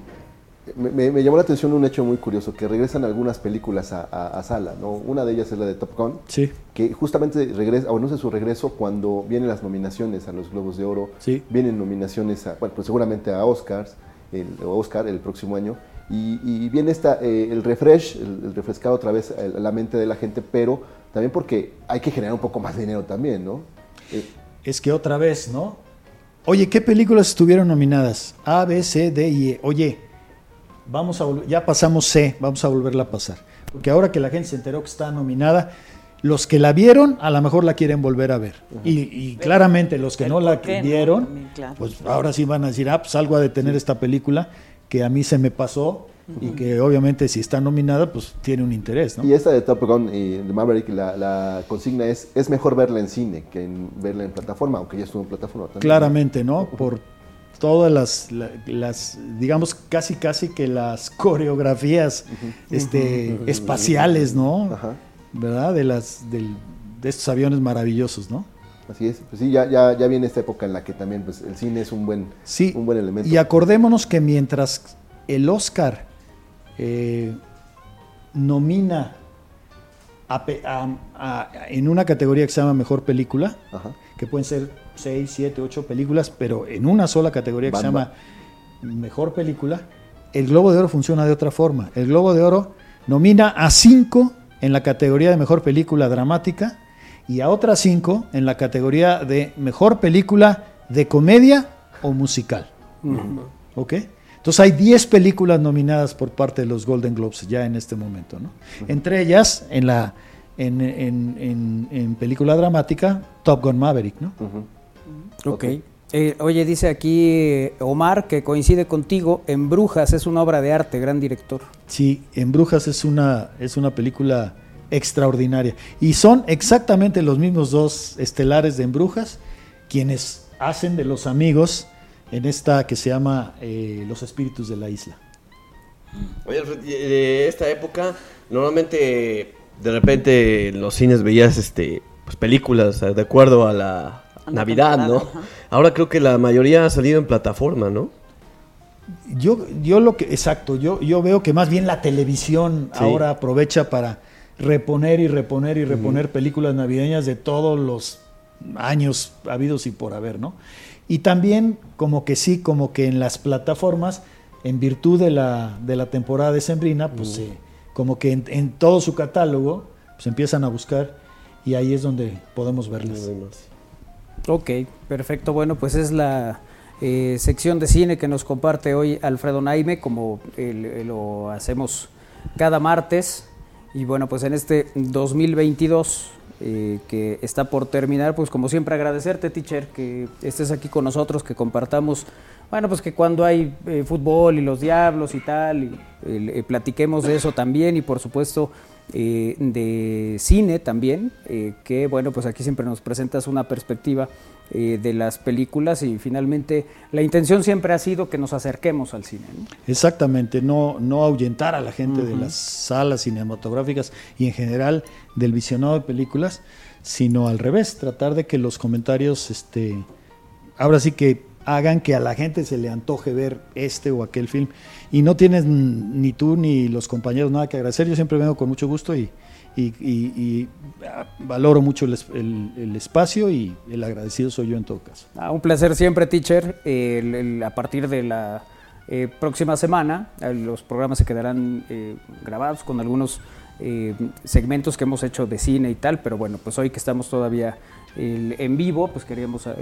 me, llamó la atención un hecho muy curioso, que regresan algunas películas a, a- a sala, ¿no? Una de ellas es la de Top Gun, Sí. que justamente regresa, o anuncia su regreso cuando vienen las nominaciones a los Globos de Oro, Sí. vienen nominaciones, a, bueno, pues seguramente a Oscars, el, Oscar el próximo año, y, y viene esta, eh, el refresh, el, el refrescar otra vez a la mente de la gente, pero también porque hay que generar un poco más de dinero también, ¿no? Eh, Es que otra vez, ¿no? Oye, ¿qué películas estuvieron nominadas? A, B, C, D y E. Oye, vamos a ya pasamos C, vamos a volverla a pasar. Porque ahora que la gente se enteró que está nominada, los que la vieron a lo mejor la quieren volver a ver. Y, y claramente los que no la vieron, claro. pues ahora sí van a decir, ah, pues algo a detener esta película que a mí se me pasó y que obviamente si está nominada, pues tiene un interés, ¿no? Y esta de Top Gun y de Maverick, la, la consigna es, es mejor verla en cine que en verla en plataforma, aunque ya estuvo en plataforma también. Claramente, ¿no? Por, todas las, la- las, digamos, casi casi que las coreografías este, espaciales, ¿no? Ajá. ¿Verdad? De, las, del- de estos aviones maravillosos, ¿no? Así es. Pues sí, ya, ya, ya viene esta época en la que también pues, el cine es un buen, Sí. un buen elemento. Y acordémonos que mientras el Oscar eh, nomina a pe- a- a- en una categoría que se llama Mejor Película, Ajá. que pueden ser 6, 7, 8 películas, pero en una sola categoría que se llama Mejor Película, el Globo de Oro funciona de otra forma. El Globo de Oro nomina a 5 en la categoría de Mejor Película Dramática y a otras 5 en la categoría de Mejor Película de Comedia o Musical. ¿Ok? Entonces hay 10 películas nominadas por parte de los Golden Globes ya en este momento, ¿no? Entre ellas, en la en, en- en- en película dramática, Top Gun Maverick, ¿no? Ujú. Ok. Eh, oye, dice aquí eh, Omar que coincide contigo en Brujas, es una obra de arte, gran director. Sí, En Brujas es una, es una película extraordinaria. Y son exactamente los mismos dos estelares de En Brujas quienes hacen de los amigos en esta que se llama eh, Los Espíritus de la Isla. Oye, de esta época, normalmente de repente en los cines veías este pues, películas eh, de acuerdo a la A la Navidad, ¿no? ajá. Ahora creo que la mayoría ha salido en plataforma, ¿no? Yo, yo lo que, exacto, yo, yo veo que más bien la televisión Sí. ahora aprovecha para reponer y reponer y reponer películas navideñas de todos los años habidos y por haber, ¿no? Y también como que sí, como que en las plataformas, en virtud de la, de la temporada decembrina, pues eh, como que en, en todo su catálogo, pues empiezan a buscar y ahí es donde podemos verlas. Ok, perfecto. Bueno, pues es la eh, sección de cine que nos comparte hoy Alfredo Naime, como eh, lo hacemos cada martes. Y bueno, pues en este 2022 eh, que está por terminar, pues como siempre agradecerte, teacher, que estés aquí con nosotros, que compartamos, bueno, pues que cuando hay eh, fútbol y los diablos y tal, y, eh, platiquemos de eso también y por supuesto eh, de cine también, eh, que bueno, pues aquí siempre nos presentas una perspectiva eh, de las películas y finalmente la intención siempre ha sido que nos acerquemos al cine. ¿no? Exactamente, no, no ahuyentar a la gente de las salas cinematográficas y en general del visionado de películas, sino al revés, tratar de que los comentarios, este, ahora sí que hagan que a la gente se le antoje ver este o aquel film. Y no tienes ni tú ni los compañeros nada que agradecer, yo siempre vengo con mucho gusto y, ah, valoro mucho el, es- el- el espacio y el agradecido soy yo en todo caso. Ah, un placer siempre, teacher. A partir de la eh, próxima semana, eh, los programas se quedarán eh, grabados con algunos segmentos que hemos hecho de cine y tal, pero bueno, pues hoy que estamos todavía el- en vivo, pues queríamos, eh,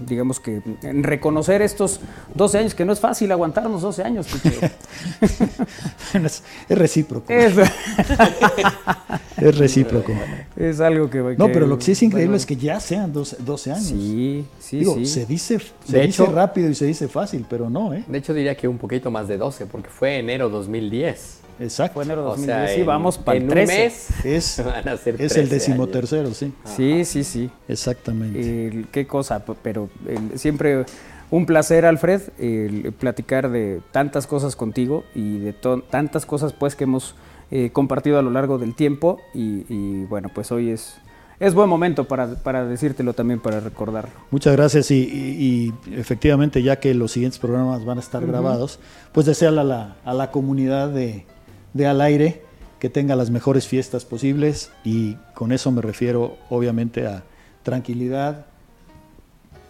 digamos que, en reconocer estos 12 años, que no es fácil aguantarnos 12 años. es, es recíproco. es, Es recíproco. es algo que... No, pero lo que sí es increíble es que ya sean 12, 12 años. Sí, sí, Digo, sí. se dice, se De dice hecho- rápido y se dice fácil, pero no, ¿eh? De hecho, diría que un poquito más de 12, porque fue enero 2010. Exacto. Fue enero O 2010, sea, en- vamos para en el un 13. mes Es, van a ser es 13 el años. decimotercero, sí. Sí, sí, sí. Exactamente. El- qué cosa, pero el- siempre un placer, Alfred, el platicar de tantas cosas contigo y de tantas cosas pues que hemos eh, compartido a lo largo del tiempo y, y, bueno, pues hoy es, es buen momento para, para decírtelo también, para recordarlo. Muchas gracias y, y- y efectivamente ya que los siguientes programas van a estar grabados, pues desearle a la, a la comunidad de, de Al Aire que tenga las mejores fiestas posibles y con eso me refiero obviamente a tranquilidad,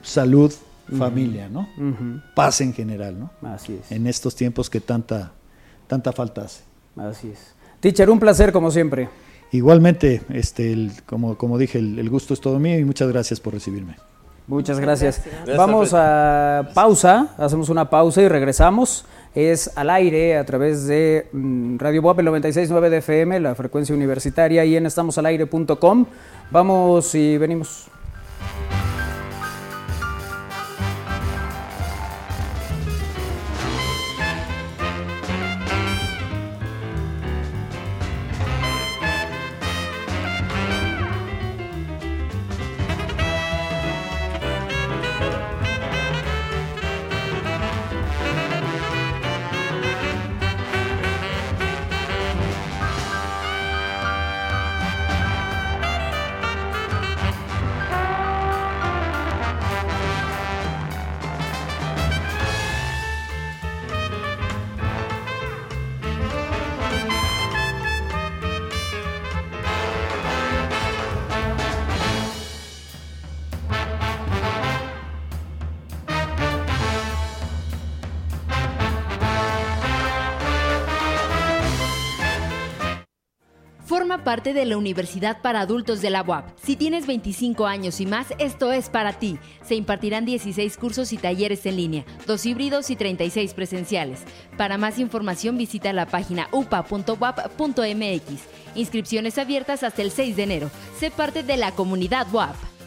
salud, familia, ¿no? Ujú, Paz en general, ¿no? Así es, En estos tiempos que tanta, tanta falta hace. así es. Teacher, un placer como siempre. Igualmente, este, el- como, como dije, el, el gusto es todo mío y muchas gracias por recibirme. Muchas gracias. Gracias, Vamos a pausa, hacemos una pausa y regresamos. Es al aire a través de mm, Radio Boab el 96.9 de FM, la frecuencia universitaria, y en estamosalaire.com. Vamos y venimos. Parte de la Universidad para Adultos de la UAP. Si tienes 25 años y más, esto es para ti. Se impartirán 16 cursos y talleres en línea, dos híbridos y 36 presenciales. Para más información visita la página upa.wap.mx. Inscripciones abiertas hasta el 6 de enero. Sé parte de la comunidad WAP.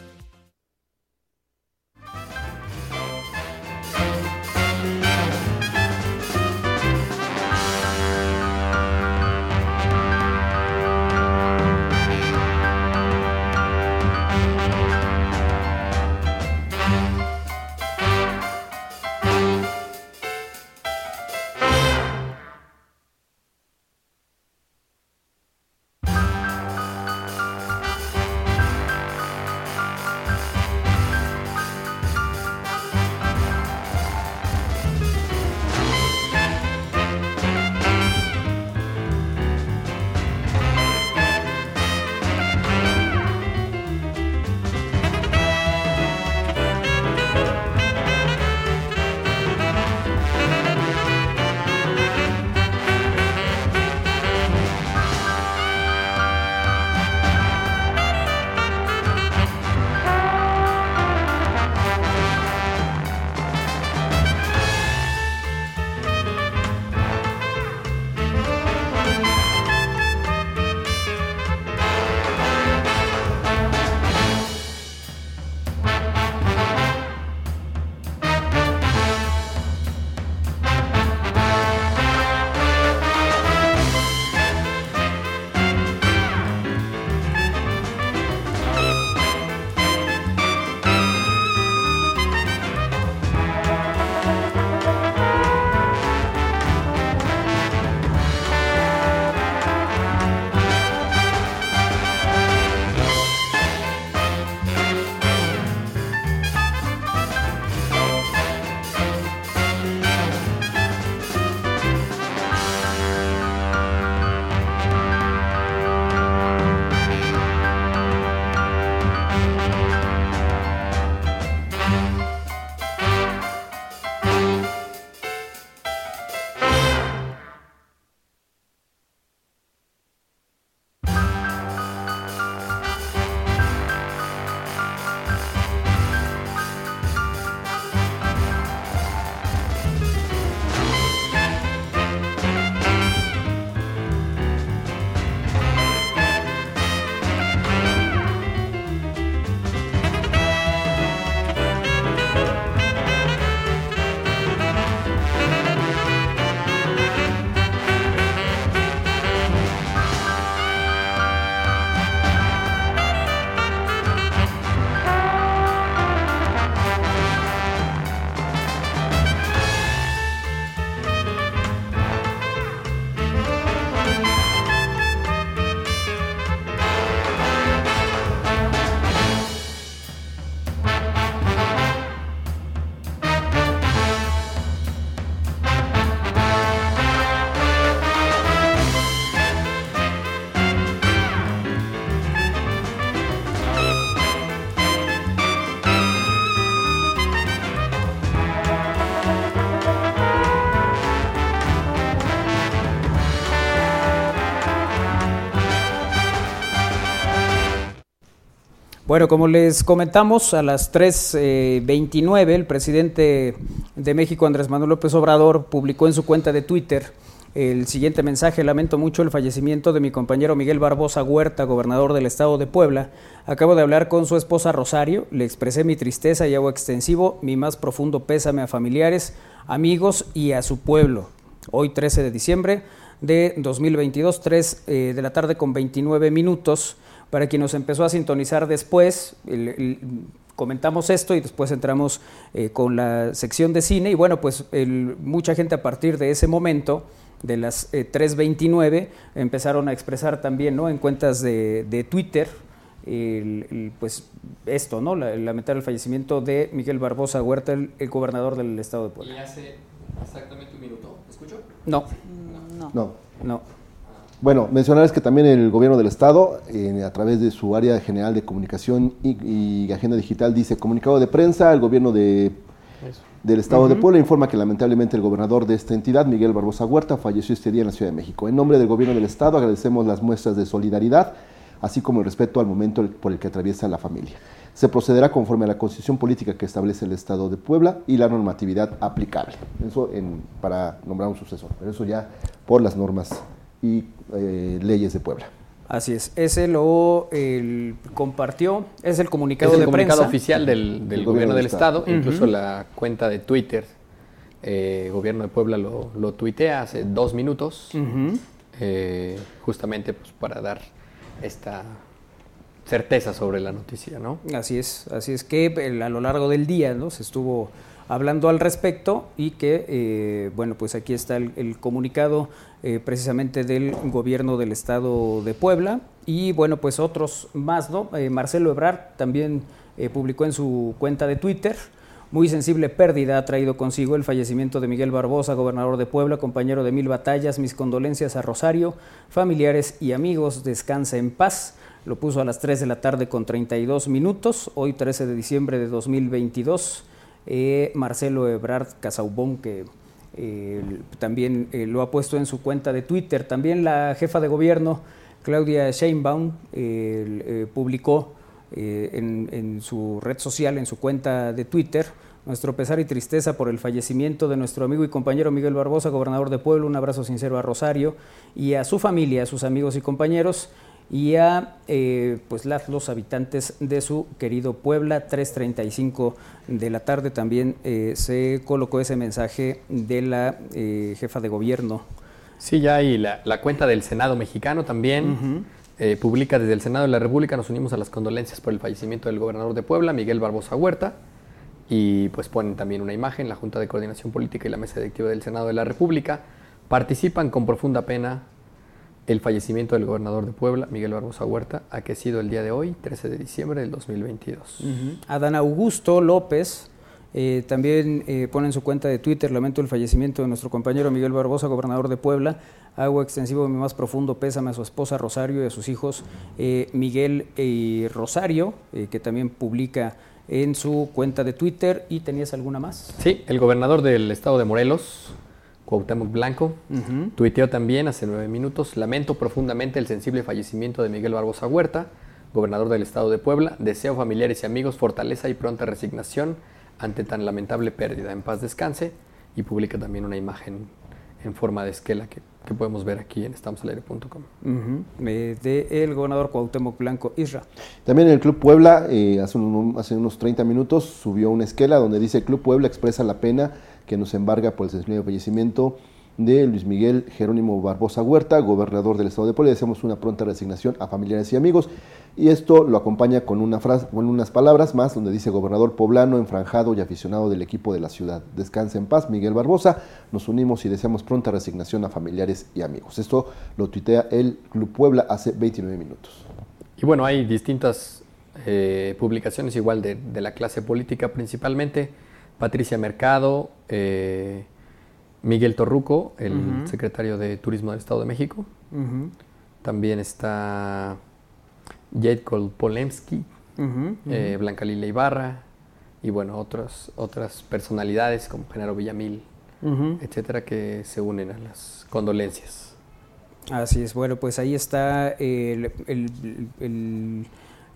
Bueno, como les comentamos, a las 3.29 el presidente de México, Andrés Manuel López Obrador, publicó en su cuenta de Twitter el siguiente mensaje. Lamento mucho el fallecimiento de mi compañero Miguel Barbosa Huerta, gobernador del estado de Puebla. Acabo de hablar con su esposa Rosario, le expresé mi tristeza y hago extensivo mi más profundo pésame a familiares, amigos y a su pueblo. Hoy 13 de diciembre de 2022, 3 eh, de la tarde con 29 minutos. Para quien nos empezó a sintonizar después, el- el- comentamos esto y después entramos eh, con la sección de cine y bueno, pues el- mucha gente a partir de ese momento, de las eh, 3.29, empezaron a expresar también ¿no? en cuentas de, de Twitter, el- el, pues esto, ¿no? La- lamentar el fallecimiento de Miguel Barbosa Huerta, el, el gobernador del estado de Puebla. hace exactamente un minuto, ¿escucho? No, No. No. no. Bueno, mencionarles que también el gobierno del estado, eh, a través de su área general de comunicación y, y agenda digital, dice comunicado de prensa, el gobierno de del Estado de Puebla informa que lamentablemente el gobernador de esta entidad, Miguel Barbosa Huerta, falleció este día en la Ciudad de México. En nombre del gobierno del Estado agradecemos las muestras de solidaridad, así como el respeto al momento por el que atraviesa la familia. Se procederá conforme a la constitución política que establece el Estado de Puebla y la normatividad aplicable. Eso en- para nombrar un sucesor, pero eso ya por las normas y eh, leyes de Puebla. Así es, ese lo el, compartió, es el comunicado es el de comunicado prensa. oficial del, del gobierno del Estado, incluso la cuenta de Twitter, eh, Gobierno de Puebla lo, lo tuitea hace dos minutos, eh, justamente pues, para dar esta certeza sobre la noticia, ¿no? Así es, así es que el- a lo largo del día ¿no? se estuvo hablando al respecto y que, eh, bueno, pues aquí está el, comunicado eh, precisamente del gobierno del estado de Puebla y, bueno, pues otros más, ¿no? Eh, Marcelo Ebrard también publicó en su cuenta de Twitter. Muy sensible pérdida ha traído consigo el fallecimiento de Miguel Barbosa, gobernador de Puebla, compañero de mil batallas. Mis condolencias a Rosario, familiares y amigos. Descansa en paz. Lo puso a las 3 de la tarde con 32 minutos, hoy 13 de diciembre de 2022. Eh, Marcelo Ebrard Casaubón, que eh, también eh, lo ha puesto en su cuenta de Twitter. También la jefa de gobierno, Claudia Sheinbaum, publicó en, en su red social, en su cuenta de Twitter, nuestro pesar y tristeza por el fallecimiento de nuestro amigo y compañero Miguel Barbosa, gobernador de Puebla. Un abrazo sincero a Rosario y a su familia, a sus amigos y compañeros y a eh, pues las, los habitantes de su querido Puebla. 3.35 de la tarde también eh, se colocó ese mensaje de la eh, jefa de gobierno. Sí, ya y la, la cuenta del Senado mexicano también eh, publica desde el Senado de la República, nos unimos a las condolencias por el fallecimiento del gobernador de Puebla, Miguel Barbosa Huerta, y pues ponen también una imagen, la Junta de Coordinación Política y la Mesa Directiva del Senado de la República participan con profunda pena el fallecimiento del gobernador de Puebla, Miguel Barbosa Huerta, aquecido el día de hoy, 13 de diciembre del 2022. Adán Augusto López eh, también eh, pone en su cuenta de Twitter, lamento el fallecimiento de nuestro compañero Miguel Barbosa, gobernador de Puebla. Hago extensivo mi más profundo pésame a su esposa Rosario y a sus hijos eh, Miguel y Rosario, eh, que también publica en su cuenta de Twitter. ¿Y tenías alguna más? Sí, el gobernador del estado de Morelos, Cuauhtémoc Blanco, Ujú. tuiteó también hace nueve minutos, lamento profundamente el sensible fallecimiento de Miguel Barbosa Huerta, gobernador del estado de Puebla, deseo familiares y amigos fortaleza y pronta resignación ante tan lamentable pérdida. En paz descanse y publica también una imagen en forma de esquela que, que podemos ver aquí en estamosalaire.com. Ujú. Eh, de el gobernador Cuauhtémoc Blanco Isra. También el Club Puebla, eh, hace, un- hace unos 30 minutos, subió una esquela donde dice Club Puebla expresa la pena que nos embarga por el sensible fallecimiento de Luis Miguel Jerónimo Barbosa Huerta, gobernador del estado de Puebla. Deseamos una pronta resignación a familiares y amigos. Y esto lo acompaña con, una frase, con unas palabras más donde dice gobernador poblano, enfranjado y aficionado del equipo de la ciudad. Descansa en paz, Miguel Barbosa. Nos unimos y deseamos pronta resignación a familiares y amigos. Esto lo tuitea el Club Puebla hace 29 minutos. Y bueno, hay distintas eh, publicaciones igual de la clase política principalmente. Patricia Mercado, eh, Miguel Torruco, el secretario de Turismo del Estado de México. También está Jedkol Polemski, eh, ujú. Blanca Lila Ibarra y bueno, otras, otras personalidades como Genaro Villamil, etcétera, que se unen a las condolencias. Así es, bueno, pues ahí está el, el, el,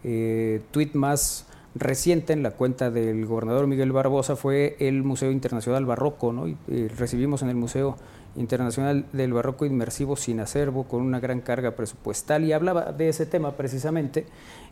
eh, tweet más reciente en la cuenta del gobernador Miguel Barbosa fue el Museo Internacional Barroco, ¿no? Y, eh, recibimos en el Museo Internacional del Barroco Inmersivo sin acervo con una gran carga presupuestal y hablaba de ese tema precisamente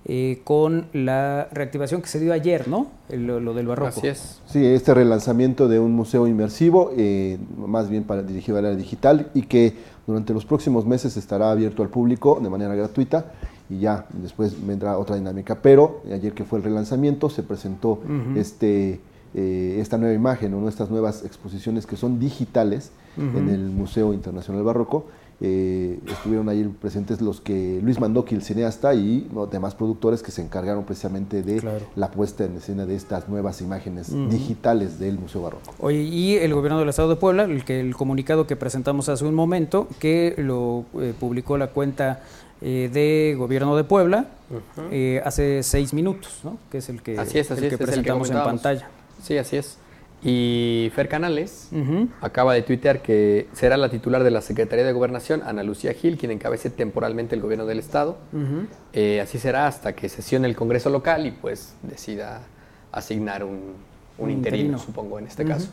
eh, con la reactivación que se dio ayer, ¿no? El- lo, lo del Barroco. Así es. Sí, este relanzamiento de un museo inmersivo, eh, más bien para dirigido al área digital y que durante los próximos meses estará abierto al público de manera gratuita y ya después vendrá otra dinámica. Pero ayer que fue el relanzamiento se presentó este, eh, esta nueva imagen o estas nuevas exposiciones que son digitales en el Museo Internacional Barroco. Eh, estuvieron ahí presentes los que Luis Mandoki, el cineasta, y ¿no? demás productores que se encargaron precisamente de Claro. la puesta en escena de estas nuevas imágenes digitales del Museo Barroco. Oye, y el gobierno del Estado de Puebla, el, que, el comunicado que presentamos hace un momento, que lo eh, publicó la cuenta eh, de gobierno de Puebla eh, hace seis minutos, ¿no? que es el que, Así es, así el es, que es el que presentamos en pantalla. Sí, así es. Y Fer Canales acaba de tuitear que será la titular de la Secretaría de Gobernación, Ana Lucía Gil, quien encabece temporalmente el gobierno del Estado. Eh, así será hasta que sesione el Congreso local y pues decida asignar un, un interino, interino. supongo, en este caso.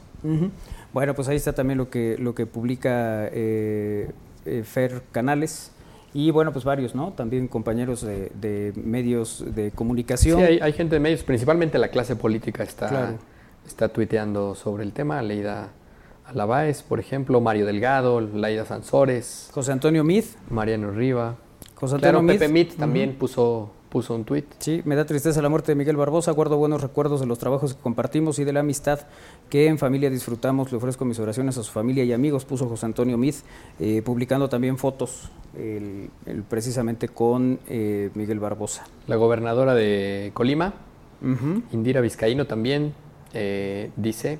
Bueno, pues ahí está también lo que, lo que publica eh, eh, Fer Canales. Y bueno, pues varios, ¿no? También compañeros de, de medios de comunicación. Sí, hay, hay gente de medios, principalmente la clase política está, Claro. está tuiteando sobre el tema. Leida Alabáez, por ejemplo, Mario Delgado, Laida Sansores, José Antonio Mid. Mariano Riva. José Antonio Claro, Mid. Pepe Mit también puso, puso un tuit. Sí, me da tristeza la muerte de Miguel Barbosa. Guardo buenos recuerdos de los trabajos que compartimos y de la amistad que en familia disfrutamos. Le ofrezco mis oraciones a su familia y amigos, puso José Antonio Mid, eh, publicando también fotos el- el- precisamente con eh, Miguel Barbosa. La gobernadora de Colima. Indira Vizcaíno, también eh, dice,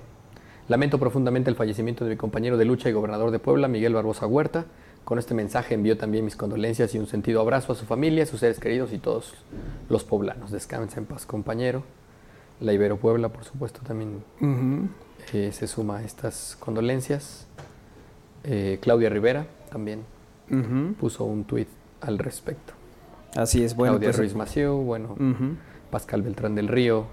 lamento profundamente el fallecimiento de mi compañero de lucha y gobernador de Puebla, Miguel Barbosa Huerta. Con este mensaje envío también mis condolencias y un sentido abrazo a su familia, a sus seres queridos y todos los poblanos. Descansa en paz, compañero. La Ibero Puebla, por supuesto, también eh, se suma a estas condolencias. Eh, Claudia Rivera también puso un tuit al respecto. Así es, bueno. Claudia pues, Ruiz Maciú, bueno. Pascal Beltrán del Río,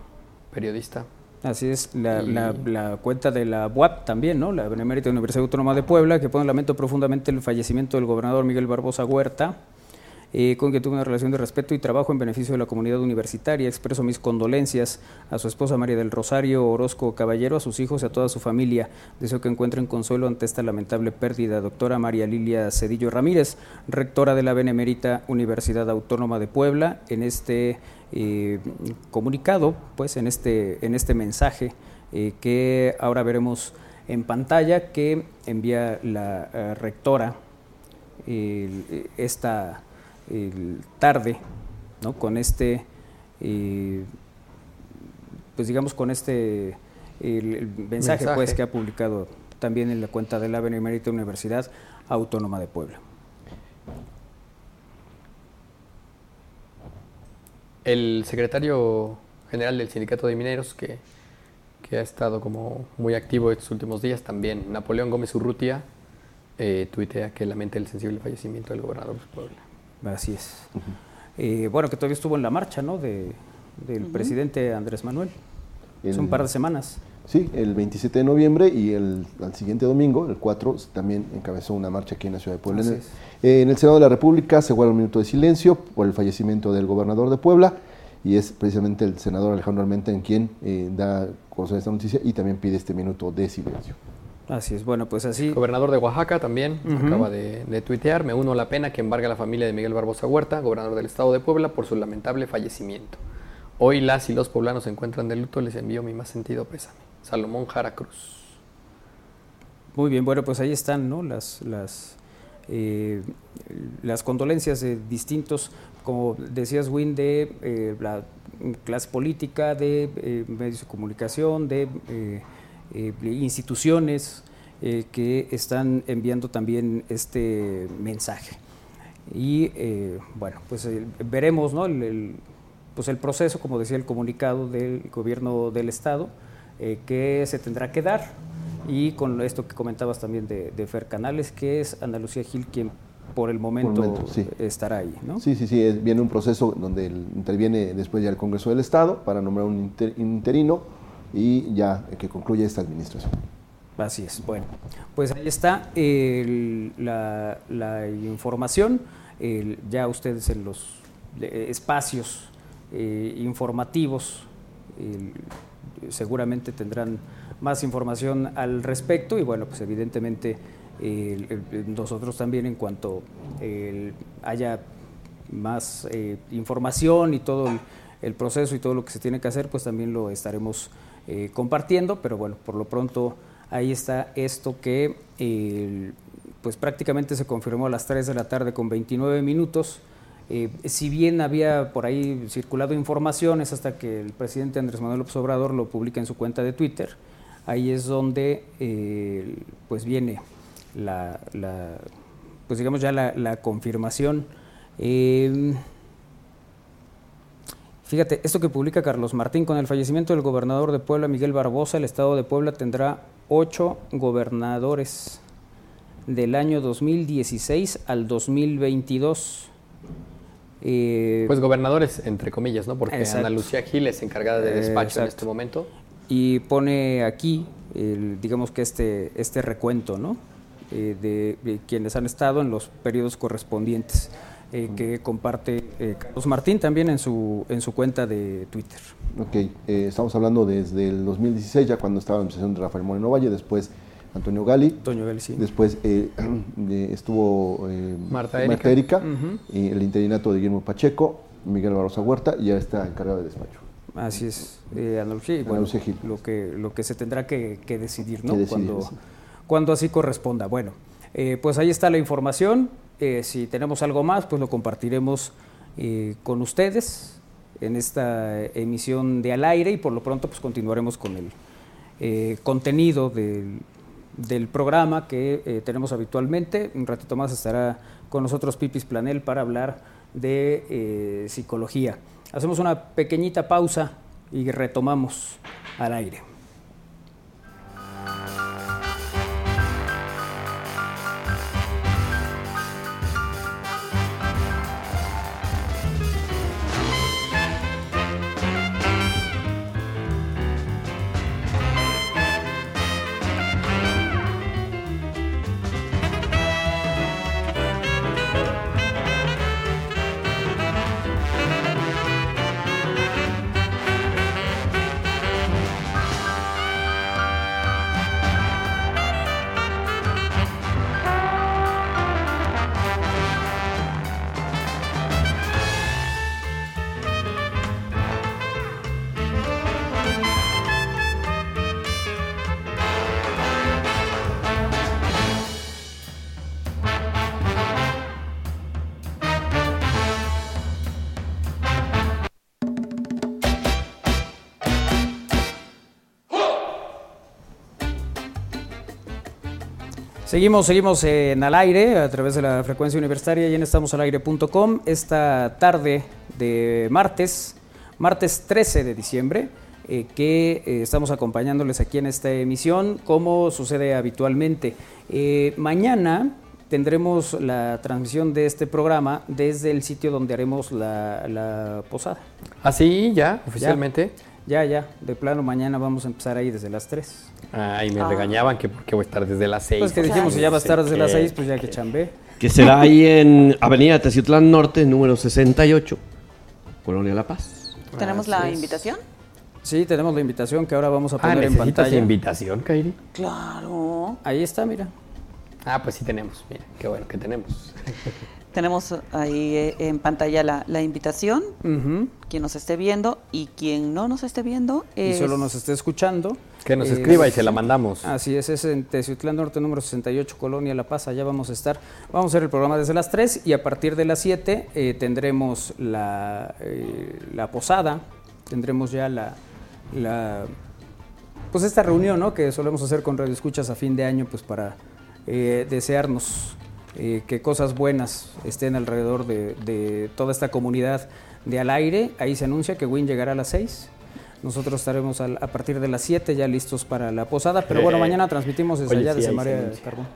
periodista. Así es, la, Y- la- la cuenta de la UAP también, ¿no? La Benemérita Universidad Autónoma de Puebla, que pone lamento profundamente el fallecimiento del gobernador Miguel Barbosa Huerta, eh, con quien tuve una relación de respeto y trabajo en beneficio de la comunidad universitaria. Expreso mis condolencias a su esposa María del Rosario Orozco Caballero, a sus hijos y a toda su familia. Deseo que encuentren consuelo ante esta lamentable pérdida. Doctora María Lilia Cedillo Ramírez, rectora de la Benemérita Universidad Autónoma de Puebla, en este eh, comunicado, pues en este, en este mensaje eh, que ahora veremos en pantalla que envía la rectora esta tarde, ¿no? Con este, eh, pues digamos con este el, el mensaje, Mensaje. pues que ha publicado también en la cuenta de la Benemérita Universidad Autónoma de Puebla. El secretario general del Sindicato de Mineros, que, que ha estado como muy activo estos últimos días, también Napoleón Gómez Urrutia, eh, tuitea que lamenta el sensible fallecimiento del gobernador de Puebla. Así es. Eh, bueno, que todavía estuvo en la marcha, ¿no? De, del presidente Andrés Manuel. Hace un El- par de semanas. Sí, el 27 de noviembre y el al siguiente domingo, el 4, también encabezó una marcha aquí en la ciudad de Puebla. Así En el, es. eh, en el Senado de la República se guarda un minuto de silencio por el fallecimiento del gobernador de Puebla y es precisamente el senador Alejandro Almenta en quien eh, da a conocer esta noticia y también pide este minuto de silencio. Así es. Bueno, pues así. El gobernador de Oaxaca también acaba de, de tuitear, me uno a la pena que embarga la familia de Miguel Barbosa Huerta, gobernador del estado de Puebla, por su lamentable fallecimiento. Hoy las y los poblanos se encuentran de luto, les envío mi más sentido pésame. Salomón Jara Cruz. Muy bien, bueno, pues ahí están, ¿no? Las, las, eh, las condolencias de distintos, como decías, Win, de eh, la clase política, de eh, medios de comunicación, de eh, instituciones eh, que están enviando también este mensaje. Y eh, bueno, pues eh, veremos, ¿no? El, el- pues el proceso, como decía el comunicado del gobierno del Estado, eh, que se tendrá que dar y con esto que comentabas también de, de Fer Canales, que es Ana Lucía Gil quien por el momento, momento, sí. estará ahí, ¿no? Sí, sí, sí, es- viene un proceso donde el- interviene después ya el Congreso del Estado para nombrar un inter- interino y ya eh, que concluya esta administración. Así es. Bueno, pues ahí está el- la, información. El- ya ustedes en los eh, espacios eh, informativos seguramente tendrán más información al respecto y bueno, pues evidentemente nosotros también en cuanto haya más eh, información y todo el proceso y todo lo que se tiene que hacer, pues también lo estaremos eh, compartiendo, pero bueno, por lo pronto ahí está esto que eh, pues prácticamente se confirmó a las 3 de la tarde con 29 minutos. Eh, si bien había por ahí circulado informaciones hasta que el presidente Andrés Manuel López Obrador lo publica en su cuenta de Twitter, ahí es donde pues viene la, la- pues digamos ya la, confirmación. Fíjate, esto que publica Carlos Martín, con el fallecimiento del gobernador de Puebla, Miguel Barbosa, el estado de Puebla tendrá ocho gobernadores del año 2016 al 2022. Eh, Pues gobernadores, entre comillas, ¿no? Porque Exacto. Ana Lucía Gil es encargada de despacho en este momento. y pone aquí, el, digamos que este, este recuento, ¿no? Eh, de, de quienes han estado en los periodos correspondientes, eh, que comparte eh, Carlos Martín también en su, en su cuenta de Twitter. Ok, eh, estamos hablando desde el 2016, ya cuando estaba la administración de Rafael Moreno Valle, después Antonio Gali, Toño Gali, sí. después eh, estuvo eh, Marta Erika. Ujú. y el interinato de Guillermo Pacheco, Miguel Barrosa Huerta, y ya está encargado de despacho. Así es, eh, Ana Lucía, y bueno, Lucía Gil. lo que lo que se tendrá que, que decidir, ¿no? Que decidir, cuando, sí. cuando así corresponda. Bueno, eh, pues ahí está la información. Eh, si tenemos algo más, pues lo compartiremos eh, con ustedes en esta emisión de al aire y por lo pronto pues continuaremos con el eh, contenido del, programa que tenemos habitualmente. Un ratito más estará con nosotros Pipis Planel para hablar de psicología. Hacemos una pequeñita pausa y retomamos al aire. Seguimos, seguimos en al aire a través de la frecuencia universitaria y en estamosalaire.com esta tarde de martes, martes 13 de diciembre, eh, que eh, estamos acompañándoles aquí en esta emisión, como sucede habitualmente. Eh, mañana tendremos la transmisión de este programa desde el sitio donde haremos la, la posada. ¿Ah, sí? ¿Ya? ¿Oficialmente? Ya, ya, de plano mañana vamos a empezar ahí desde las 3. Ay, me Ah. regañaban que porque voy a estar desde las 6. Pues que dijimos, si ya va a estar desde las 6, pues ya que que chambé. Que será ahí en Avenida Teciutlán Norte, número 68, Colonia La Paz. ¿Tenemos la invitación? Sí, tenemos la invitación que ahora vamos a Ah, poner en ¿necesitas pantalla. invitación, Kairi? Claro. Ahí está, mira. Ah, pues sí tenemos. Mira, qué bueno que tenemos. Tenemos ahí eh, en pantalla la, la invitación, quien nos esté viendo y quien no nos esté viendo. Y es- solo nos esté escuchando. Que nos Eh, escriba y se la mandamos. Así es, es en Teciutlán Norte, número 68, Colonia La Paz. Allá vamos a estar. Vamos a hacer el programa desde las 3 y a partir de las 7 eh, tendremos la, eh, la posada. Tendremos ya la, la. Pues esta reunión, ¿no? Que solemos hacer con Radio Escuchas a fin de año, pues para eh, desearnos eh, que cosas buenas estén alrededor de, de toda esta comunidad de al aire. Ahí se anuncia que Win llegará a las 6. Nosotros estaremos al- a partir de las 7 ya listos para la posada, pero bueno, Eh, mañana transmitimos desde oye, allá, sí, desde María. Carbón.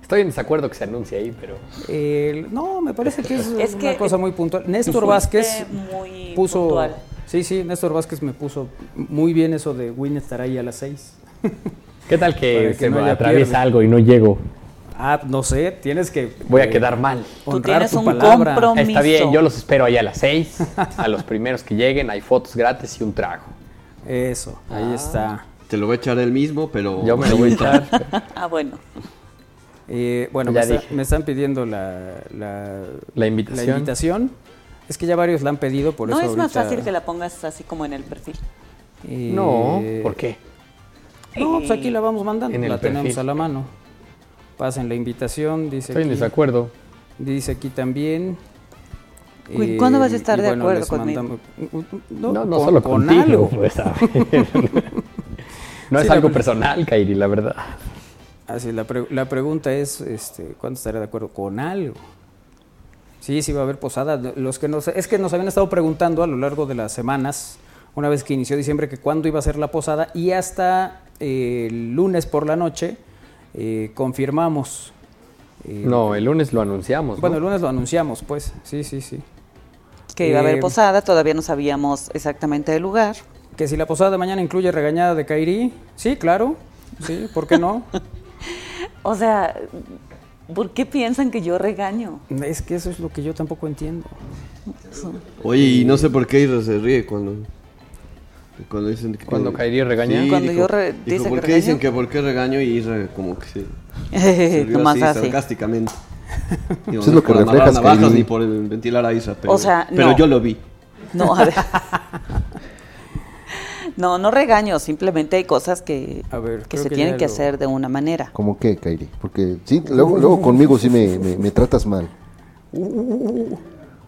Estoy en desacuerdo que se anuncie ahí, pero. Eh, no, me parece que es, Es una que, cosa muy puntual. Néstor Vázquez muy puso... puntual. Sí, sí, Néstor Vázquez me puso muy bien eso de Win estar ahí a las 6. ¿Qué tal que, Para que se no me atraviesa pierde. algo y no llego? Ah, no sé, tienes que... Voy a eh, quedar mal. Tú tienes tu un palabra. compromiso. Está bien, yo los espero ahí a las 6. A los primeros que lleguen hay fotos gratis y un trago. Eso, ahí está. Te lo voy a echar él mismo, pero... Yo me lo voy a echar. Ah, bueno. Eh, bueno, Ya me, está- dije. me están pidiendo la, la, La invitación. la invitación. Es que ya varios la han pedido, por no eso es más fácil que la pongas así como en el perfil. Eh, No, ¿por qué? No, pues aquí la vamos mandando, En el la tenemos perfil. a la mano. Pasen la invitación, dice Estoy en aquí, desacuerdo. dice aquí también. Uy, ¿cuándo vas a estar y de acuerdo les conmigo? mandamos- No, no, con- solo con contigo, algo. pues, a ver. No Sí, es algo personal, Kairi, la verdad. Así, la, pre- la pregunta es, este, ¿cuándo estaré de acuerdo con algo? Sí, sí va a haber posada. Los que nos, es que nos habían estado preguntando a lo largo de las semanas, una vez que inició diciembre, que cuándo iba a ser la posada y hasta eh, el lunes por la noche eh, confirmamos. eh, No, el lunes lo anunciamos. ¿no? Bueno, el lunes lo anunciamos, pues. Sí, sí, sí. Que iba a haber Eh, posada, todavía no sabíamos exactamente el lugar. Que si la posada de mañana incluye regañada de Kairi, sí, claro. Sí, ¿por qué no? O sea, ¿por qué piensan que yo regaño? es que eso es lo que yo tampoco entiendo. Oye, y no sé por qué Isra se ríe cuando. Cuando dicen que. Cuando Kairi regaña. Cuando dijo- yo re- dijo, dice ¿por que qué dicen regaño? que por qué regaño? Y Isra como que se. se Nomás así, así. sarcásticamente. Digo, Eso es lo que por reflejas, navajas Kairi. ni por el ventilar a Isra, pero, O sea, pero no. yo lo vi. No, a ver. No, no regaño, simplemente hay cosas que, A ver, que se que tienen que lo- hacer de una manera. ¿Cómo qué, Kairi? Porque sí, luego, luego conmigo sí me, me- me tratas mal.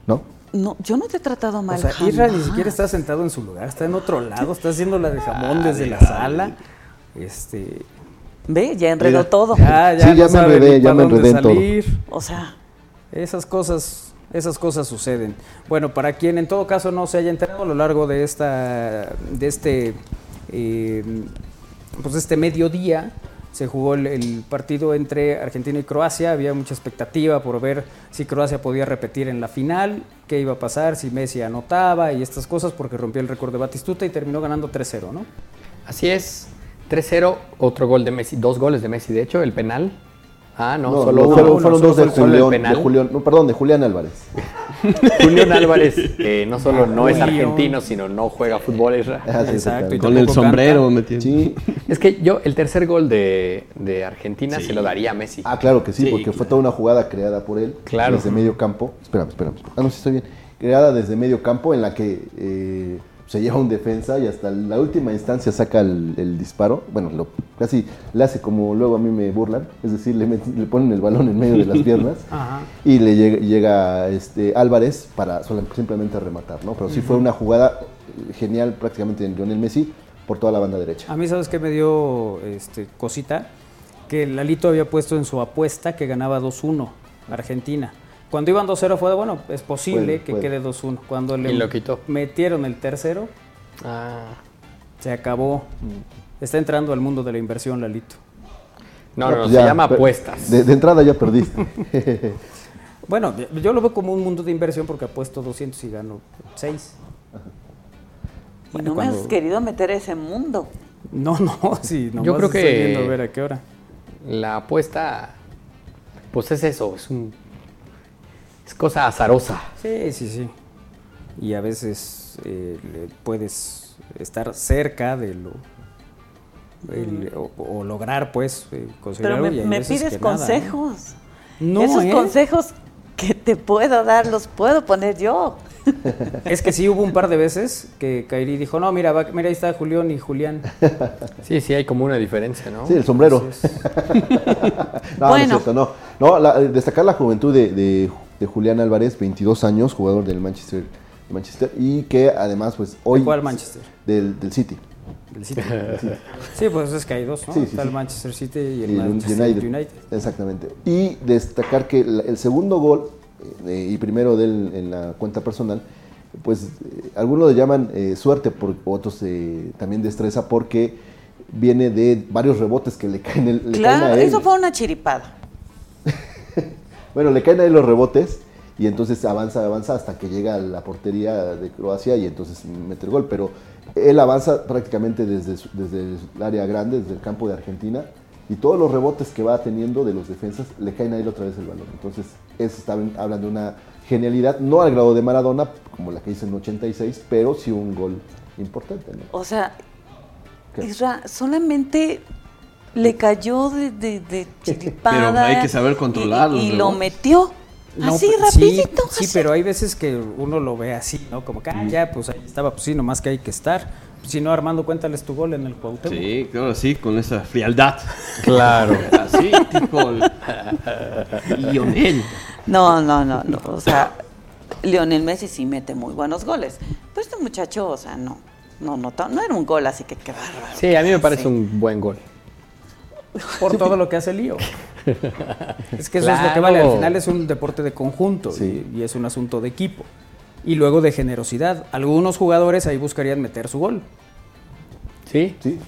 ¿No? No, yo no te he tratado mal. O sea, Isra ni jamás. siquiera está sentado en su lugar, está en otro lado, está haciendo la de jamón desde la sala. Este. Ve, ya enredó Mira. todo. Ya, ya Sí, ya no me sabe enredé, ya me dónde enredé en todo. salir. O sea, Esas cosas, esas cosas suceden. Bueno, para quien en todo caso no se haya enterado a lo largo de esta, de este, eh, pues este mediodía, se jugó el, partido entre Argentina y Croacia. Había mucha expectativa por ver si Croacia podía repetir en la final, qué iba a pasar, si Messi anotaba y estas cosas, porque rompió el récord de Batistuta y terminó ganando 3-0, ¿no? Así es. 3-0, otro gol de Messi, dos goles de Messi, de hecho, el penal. Ah, no, solo no, uno. fueron, Uno, fueron solo dos de solo el Julián, de penal. Julián, no, perdón, de Julián Álvarez. Julián Álvarez, que no solo no es argentino, sino no juega fútbol. Ah, sí, Exacto, y. Con el sombrero canta. metiendo. Sí. Es que yo, el tercer gol de, de Argentina se lo daría a Messi. Ah, claro que sí, Sí, porque fue toda una jugada creada por él Claro. desde medio campo. Espérame, espérame. Ah, no, sí estoy bien. Creada desde medio campo en la que eh, se lleva un defensa y hasta la última instancia saca el, el disparo. Bueno, lo, casi le hace como luego a mí me burlan, es decir, le, met- le ponen el balón en medio de las piernas Ajá. y le llega, llega, este, Álvarez para simplemente rematar, ¿no? Pero sí fue una jugada genial prácticamente en Lionel Messi por toda la banda derecha. A mí, ¿sabes qué me dio este, cosita? Que Lalito había puesto en su apuesta que ganaba 2-1 Argentina. Cuando iban 2-0 fue de, bueno, es posible Puede, que puede. quede 2-1. Cuando le Y lo quitó. metieron el tercero, Ah. se acabó. Está entrando al mundo de la inversión, Lalito. No, no, pues se llama apuestas. De, de entrada ya perdiste. Bueno, yo lo veo como un mundo de inversión porque apuesto 200 y gano 6. y no me has querido meter a ese mundo. No, no, sí, no Yo creo estoy que- viendo a ver a qué hora. La apuesta, pues es eso, es un. Es cosa azarosa. Sí, sí, sí. Y a veces eh, le puedes estar cerca de lo. el- o, o lograr, pues, eh, conseguir Pero algo me, y me veces pides que nada, ¿no? consejos. No, Esos ¿eh? consejos que te puedo dar los puedo poner yo. Es que sí hubo un par de veces que Kairi dijo, no, mira, va- mira, ahí está Julián y Julián. Sí, sí, hay como una diferencia, ¿no? Sí, el sombrero. Así es. No, no es Bueno. cierto, no. No, la- destacar la juventud de, de- de Julián Álvarez, 22 años, jugador del Manchester, Manchester y que además, pues hoy. ¿De cuál Manchester? Del, del City. Del City. Sí, pues es que hay dos, ¿no? Sí, sí, está el sí. Manchester City y el y el Manchester United. United. Exactamente. Y destacar que la- el segundo gol eh, y primero de él en la cuenta personal, pues eh, algunos le llaman eh, suerte, por, otros eh, también destreza, porque viene de varios rebotes que le caen, el- le caen a Claro, él. eso fue una chiripada. Bueno, le caen ahí los rebotes y entonces avanza, avanza hasta que llega a la portería de Croacia y entonces mete el gol. Pero él avanza prácticamente desde, su- desde el área grande, desde el campo de Argentina y todos los rebotes que va teniendo de los defensas le caen a él otra vez el balón. Entonces, eso está hablando de una genialidad, no al grado de Maradona, como la que hizo en 86, pero sí un gol importante. ¿no? O sea. Isra, solamente le cayó de, de, de chiripada. Pero hay que saber controlarlos, Y, lo metió. No, así, pe- rapidito. Sí, pero hay veces que uno lo ve así, ¿no? Como que, ah, ya, pues ahí estaba, pues sí, nomás que hay que estar. Si no, Armando, cuéntales tu gol en el Cuauhtémoc. Sí, claro, sí, con esa frialdad. Claro. Así, tipo el- Lionel. No, no, no, no. O sea, Lionel Messi sí mete muy buenos goles. Pero este muchacho, o sea, no. No, no, no era un gol, así que qué bárbaro. Sí, a mí me parece Sí. un buen gol. Por todo lo que hace Lío. Es que eso es lo que vale. Al final es un deporte de conjunto Sí. y, y es un asunto de equipo. Y luego de generosidad. Algunos jugadores ahí buscarían meter su gol. ¿Sí? Sí,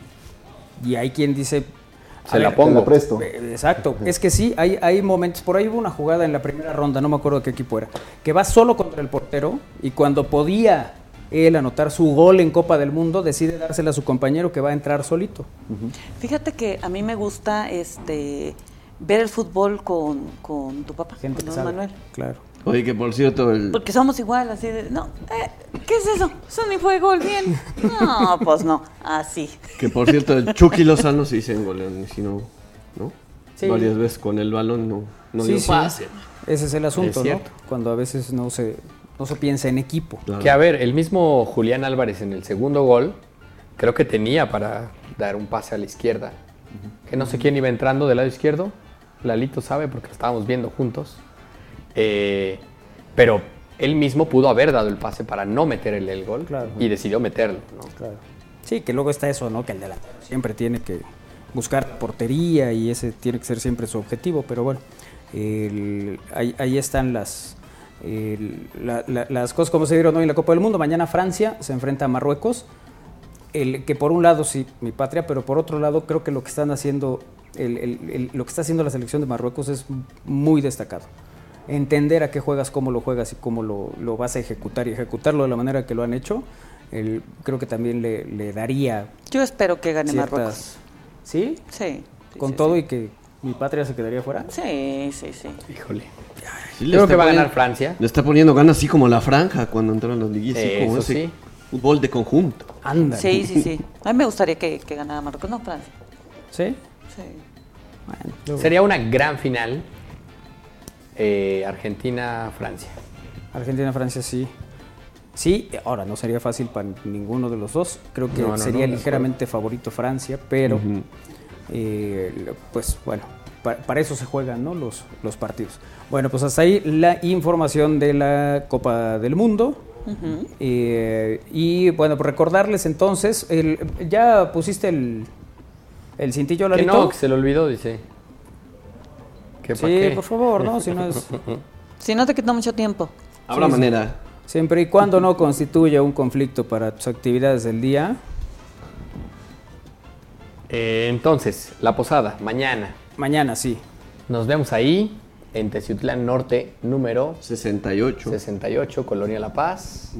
Y hay quien dice... Se la ver, pongo. la presto. Eh, Exacto, es que sí, hay, hay momentos, por ahí hubo una jugada en la primera ronda, no me acuerdo qué equipo era, que va solo contra el portero y cuando podía él anotar su gol en Copa del Mundo, decide dársela a su compañero que va a entrar solito. Fíjate que a mí me gusta este ver el fútbol con, con tu papá, Gente con don sabe. Manuel. Claro. Oye, que por cierto, el, Porque somos igual, así de, no, eh, ¿qué es eso? Eso ni fue gol, bien. No, pues no, así. que por cierto, el Chucky Lozano sí se engoleó, si no, ¿no? Sí. Varias veces con el balón no, no Sí, dio sí. pase. Ese es el asunto, Es ¿no? Cuando a veces no se, no se piensa en equipo. Claro. Que a ver, el mismo Julián Álvarez en el segundo gol, creo que tenía para dar un pase a la izquierda. Que no sé quién iba entrando del lado izquierdo. Lalito sabe porque lo estábamos viendo juntos. Eh, pero él mismo pudo haber dado el pase para no meter el, el gol Claro. y decidió meterlo. ¿no? Claro. Sí, que luego está eso, ¿no? Que el delantero siempre tiene que buscar portería y ese tiene que ser siempre su objetivo, pero bueno, el- ahí, ahí están las, el- la- la- las cosas como se dieron hoy en la Copa del Mundo. Mañana Francia se enfrenta a Marruecos, el, que por un lado sí, mi patria, pero por otro lado creo que lo que están haciendo, el- el- el- lo que está haciendo la selección de Marruecos es muy destacado. Entender a qué juegas, cómo lo juegas y cómo lo, lo vas a ejecutar y ejecutarlo de la manera que lo han hecho, el- creo que también le, le daría Yo espero que gane Marruecos. ciertas... ¿Sí? Sí. sí, Con sí, todo sí. y que mi patria se quedaría fuera. Sí, sí, sí. Híjole. Sí, Creo que va a ganar Francia. Le está poniendo ganas así como la franja cuando entró en los liguillas, así como Eso ese sí. fútbol de conjunto. Anda. Sí, sí, sí. A mí me gustaría que, que ganara Marruecos, no Francia. ¿Sí? Sí. Bueno, Sería una gran final eh, Argentina-Francia. Argentina-Francia sí. Sí, ahora no sería fácil para ninguno de los dos. Creo que No, no, sería no, ligeramente favorito Francia, pero eh, pues bueno, pa- para, eso se juegan ¿no? los, los partidos. Bueno, pues hasta ahí la información de la Copa del Mundo. Eh, y bueno, pues recordarles entonces, el, ya pusiste el, el cintillo, Que Lalito? no, que se le olvidó, dice. ¿Que Sí, qué? por favor, ¿no? Si no es... Si no te quita mucho tiempo. Habrá Sí, sí. manera. Siempre y cuando no constituya un conflicto para tus actividades del día. Eh, entonces, la posada, mañana. Mañana sí. Nos vemos ahí, en Teciutlán Norte, número 68. 68, Colonia La Paz.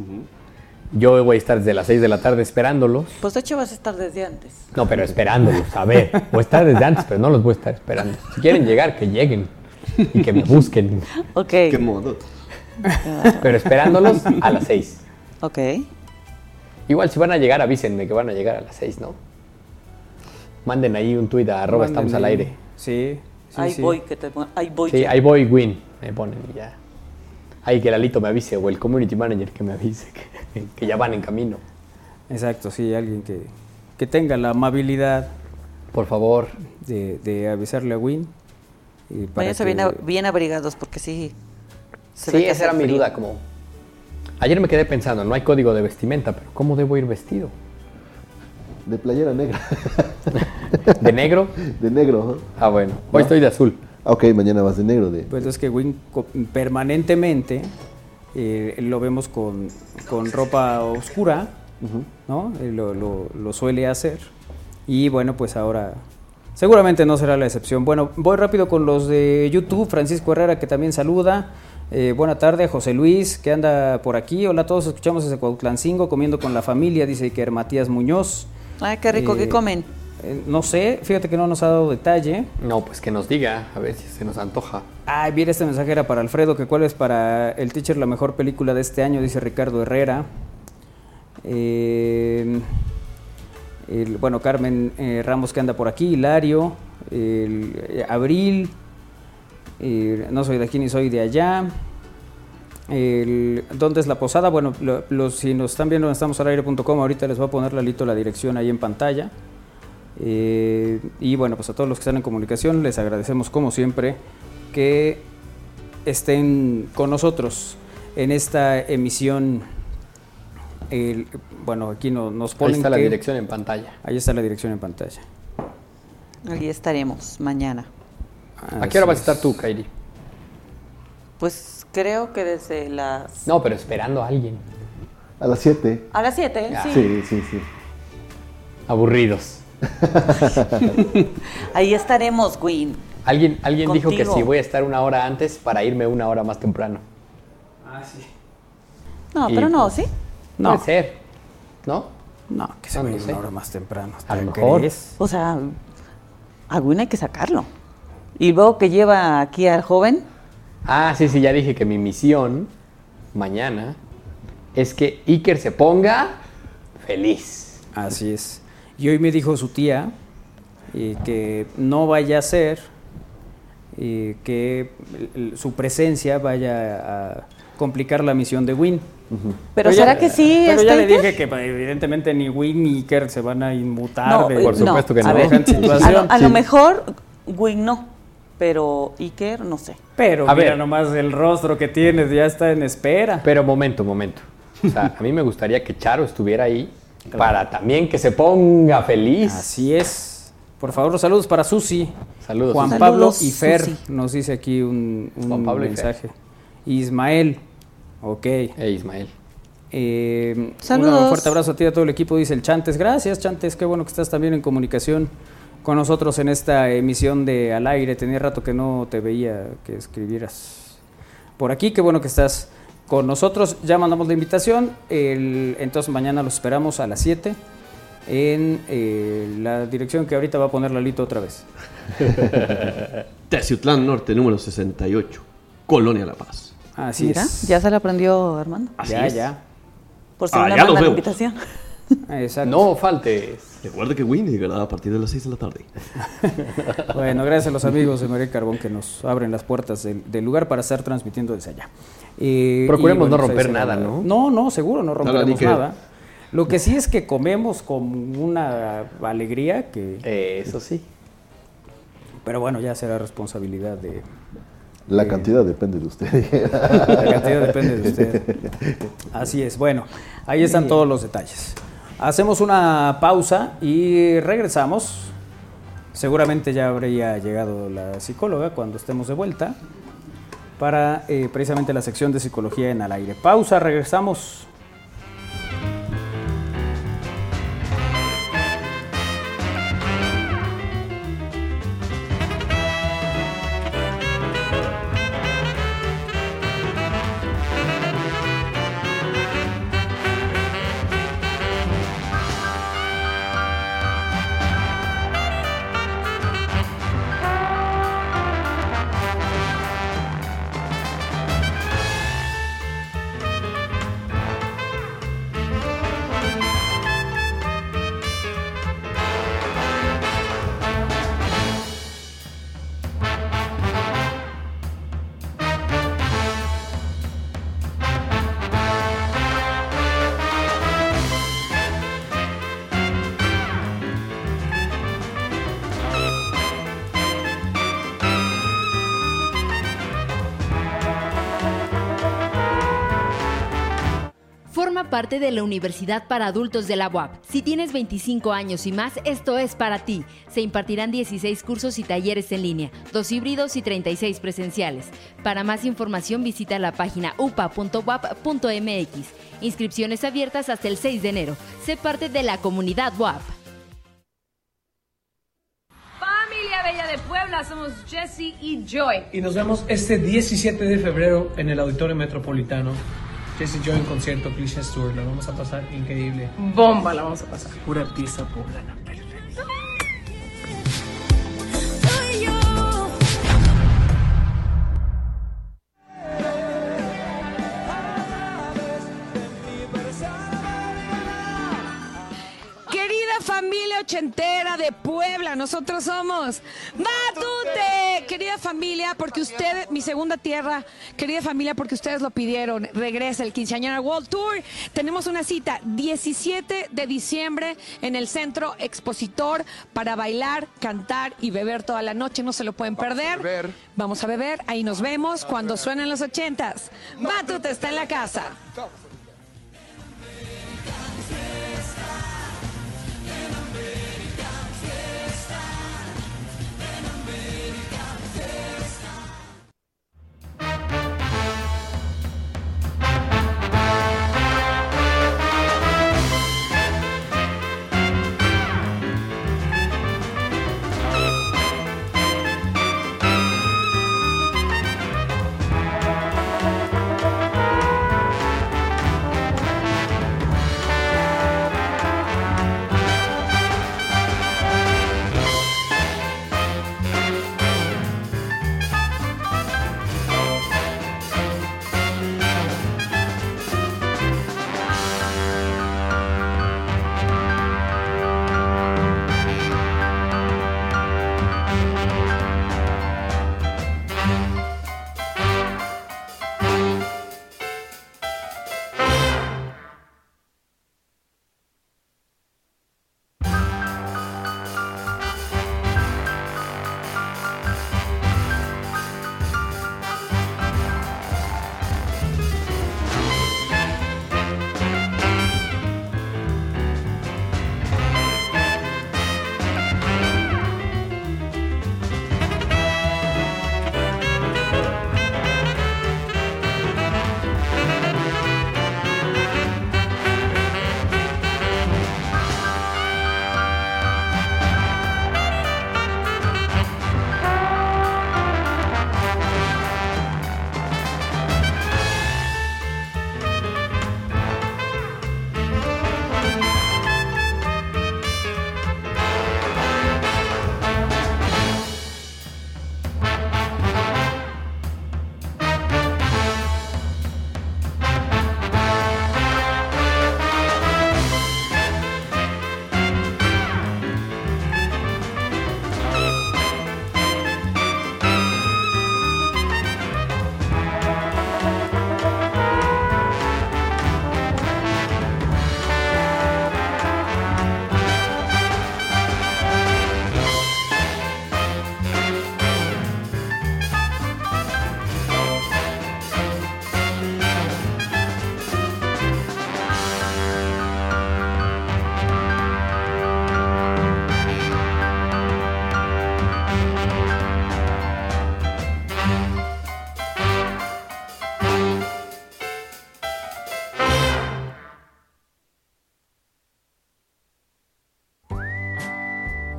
Yo voy a estar desde las 6 de la tarde esperándolos. Pues de hecho vas a estar desde antes. No, pero esperándolos, a ver. Voy a estar desde antes, pero no los voy a estar esperando. Si quieren llegar, que lleguen y que me busquen. Ok. ¿Qué modo? Pero esperándolos a las 6. Ok. Igual si van a llegar, avísenme que van a llegar a las 6, ¿no? Manden ahí un tuit a arroba estamos al aire. Sí. sí, ahí sí. voy, que te ahí voy. Sí, ahí voy, Win. Me ponen y ya. Ahí que Lalito me avise o el community manager que me avise que, que ya van en camino. Exacto, sí, alguien que, que tenga la amabilidad Por favor. de, de avisarle a Win. y para Váyanse que- bien, abrigados porque sí. se sí, esa era mi duda. Como... Ayer me quedé pensando, no hay código de vestimenta, pero ¿cómo debo ir vestido? De playera negra. ¿De negro? de negro. Ah, bueno. Hoy estoy de azul. Ah, ok, mañana vas de negro. De... Pues es que Win permanentemente eh, lo vemos con, con ropa oscura, ¿no? Eh, lo, lo- lo suele hacer. Y bueno, pues ahora seguramente no será la excepción. Bueno, voy rápido con los de YouTube. Francisco Herrera, que también saluda. Eh, buena tarde, José Luis, que anda por aquí. Hola a todos, escuchamos desde Cuautlancingo, comiendo con la familia, dice que Matías Muñoz. Ay, qué rico, Eh, ¿qué comen? Eh, no sé, fíjate que no nos ha dado detalle. No, pues que nos diga, a ver si se nos antoja. Ah, bien, este mensaje era para Alfredo, que cuál es para el teacher la mejor película de este año, dice Ricardo Herrera. Eh, el- bueno, Carmen eh, Ramos que anda por aquí, Hilario, el- eh, Abril, eh, no soy de aquí ni soy de allá. El- ¿Dónde es la posada? Bueno, lo- los, si nos están viendo en estamosalaire.com, ahorita les voy a poner Lalito la dirección ahí en pantalla. Eh, y bueno, pues a todos los que están en comunicación les agradecemos como siempre que estén con nosotros en esta emisión. El- bueno, aquí no- nos Ahí ponen está la dirección en pantalla. Ahí está la dirección en pantalla. Allí estaremos mañana. ¿A qué hora vas a estar tú, Kairi? Pues creo que desde las... No, pero esperando a alguien. A las 7. A las 7, Ah. sí. Sí, sí, sí. Aburridos. Ahí estaremos, Win. Alguien, alguien dijo que sí voy a estar una hora antes para irme una hora más temprano. Ah, sí. No, Y pero no, pues- ¿sí? No, Puede ser. ¿No? no, que se No, no una hora más temprano. A lo ¿te mejor. crees? O sea, a Win hay que sacarlo. Y luego que lleva aquí al joven, Ah, sí, sí, ya dije que mi misión mañana es que Iker se ponga feliz. Así es. Y hoy me dijo su tía eh, que no vaya a ser eh, que su presencia vaya a complicar la misión de Win. pero ¿será que sí? Pero ya le Iker? dije que pues, evidentemente ni Win ni Iker se van a inmutar No, de eh, Por supuesto que a no. ver. A situación. lo, a lo mejor Win no, pero Iker no sé. Pero A mira ver. nomás el rostro que tienes, ya está en espera. Pero momento, momento. O sea, a mí me gustaría que Charo estuviera ahí para también que se ponga feliz. Así es. Por favor, saludos para Susi. Saludos. Juan. Pablo y Fer Susi. nos dice aquí un, un Juan Pablo y Fer. mensaje. Ismael. Ok. Eh, Ismael. Eh, Saludos. Un fuerte abrazo a ti y a todo el equipo, dice el Chantes. Gracias, Chantes. Qué bueno que estás también en comunicación con nosotros en esta emisión de Al Aire. Tenía rato que no te veía que escribieras por aquí. Qué bueno que estás con nosotros. Ya mandamos la invitación. El- entonces mañana los esperamos a las 7 en eh, la dirección que ahorita va a poner Lalito otra vez. Teciutlán Norte, número 68. Colonia La Paz. Así Mira, es. ya se la aprendió Armando. Así ya, es. ya. Por si Ah, no la invitación. Exacto. No faltes. Recuerda que Win llegará a partir de las 6 de la tarde. Bueno, gracias a los amigos de María Carbón que nos abren las puertas del, del lugar para estar transmitiendo desde allá. Eh, Procuremos no pues romper nada, ¿no? No, no, seguro, no Claro, romperemos nada. Lo que sí es que comemos con una alegría que... Eh, eso sí. Pero bueno, ya será responsabilidad de... La cantidad depende de usted. La cantidad depende de usted. Así es. Bueno, ahí están todos los detalles. Hacemos una pausa y regresamos. Seguramente ya habría llegado la psicóloga cuando estemos de vuelta para eh, precisamente la sección de psicología en al aire. Pausa, regresamos. Parte de la Universidad para Adultos de la UAP. Si tienes 25 años y más, esto es para ti. Se impartirán 16 cursos y talleres en línea, dos híbridos y 36 presenciales. Para más información visita la página upa.wap.mx. Inscripciones abiertas hasta el 6 de enero. Sé parte de la comunidad UAP. Familia Bella de Puebla, somos Jesse y Joy. Y nos vemos este 17 de febrero en el Auditorio Metropolitano. Jesse Joy en concierto, Clichés Tour. Lo vamos a pasar increíble. Bomba la vamos a pasar. Pura pieza poblana. De Puebla, nosotros somos Matute. Querida familia, porque usted, mi segunda tierra, querida familia, porque ustedes lo pidieron, regresa el Quinceañera World Tour. Tenemos una cita 17 de diciembre en el Centro Expositor para bailar, cantar y beber toda la noche. No se lo pueden perder. Vamos a beber, ahí nos vemos cuando suenen los ochentas. Matute está en la casa.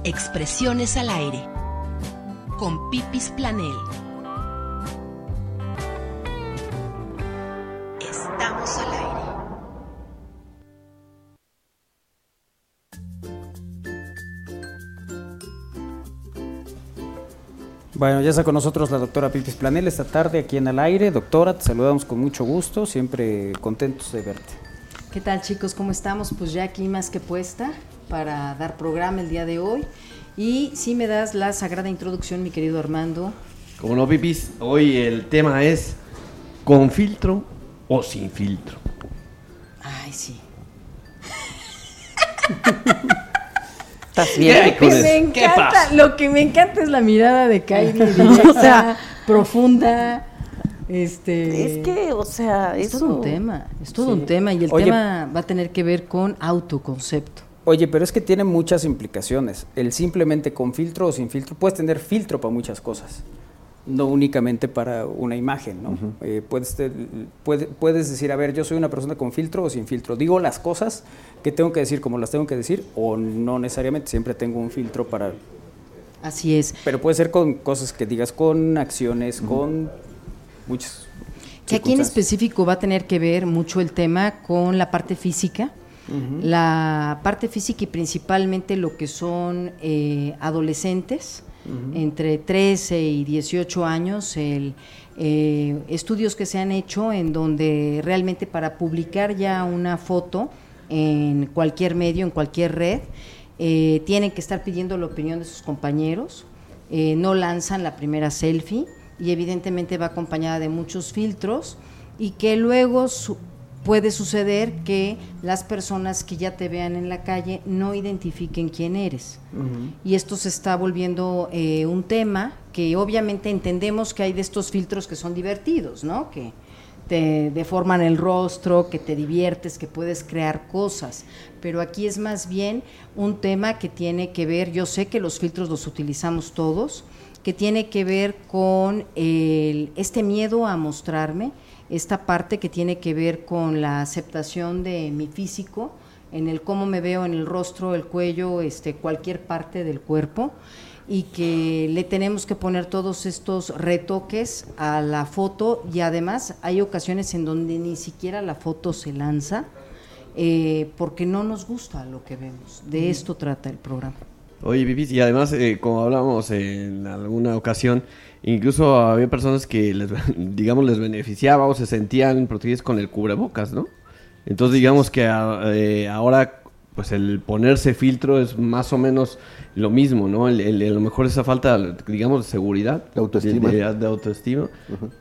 Expresiones al aire. Con Pipis Planel. Estamos al aire. Bueno, ya está con nosotros la doctora Pipis Planel esta tarde aquí en el aire. Doctora, te saludamos con mucho gusto, siempre contentos de verte. ¿Qué tal chicos? ¿Cómo estamos? Pues ya aquí más que puesta para dar programa el día de hoy. Y si me das la sagrada introducción, mi querido Armando. Como no, Pipis, hoy el tema es con filtro o sin filtro. Ay, sí. Estás Lo que me encanta, lo que me encanta es la mirada de Kairi, directa, profunda. Este, Es que, o sea, es eso- todo un tema, es todo Sí. un tema y el Oye- tema va a tener que ver con autoconcepto. Oye, pero es que tiene muchas implicaciones. El simplemente con filtro o sin filtro, puedes tener filtro para muchas cosas, no únicamente para una imagen, ¿no? Eh, puedes, te- puede- puedes decir, a ver, yo soy una persona con filtro o sin filtro. Digo las cosas que tengo que decir como las tengo que decir o no necesariamente, siempre tengo un filtro para... Así es. Pero puede ser con cosas que digas, con acciones, con muchas... Que aquí en específico va a tener que ver mucho el tema con la parte física, La parte física y principalmente lo que son eh, adolescentes entre 13 y 18 años, el, eh, estudios que se han hecho en donde realmente para publicar ya una foto en cualquier medio, en cualquier red, eh, tienen que estar pidiendo la opinión de sus compañeros, no lanzan la primera selfie y evidentemente va acompañada de muchos filtros y que luego su- puede suceder que las personas que ya te vean en la calle no identifiquen quién eres. Y esto se está volviendo eh, un tema que obviamente entendemos que hay de estos filtros que son divertidos, ¿no? Que te deforman el rostro, que te diviertes, que puedes crear cosas. Pero aquí es más bien un tema que tiene que ver, yo sé que los filtros los utilizamos todos, que tiene que ver con el- este miedo a mostrarme, esta parte que tiene que ver con la aceptación de mi físico, en el cómo me veo en el rostro, el cuello, este, cualquier parte del cuerpo, y que le tenemos que poner todos estos retoques a la foto y además hay ocasiones en donde ni siquiera la foto se lanza eh, porque no nos gusta lo que vemos. De esto trata el programa. Oye, Pipis, y además, eh, como hablábamos en alguna ocasión, incluso había personas que, les, digamos, les beneficiaba o se sentían protegidas con el cubrebocas, ¿no? Entonces, digamos que a- eh, ahora, pues el ponerse filtro es más o menos lo mismo, ¿no? El- el- a lo mejor esa falta, digamos, de seguridad, de autoestima. de, de autoestima,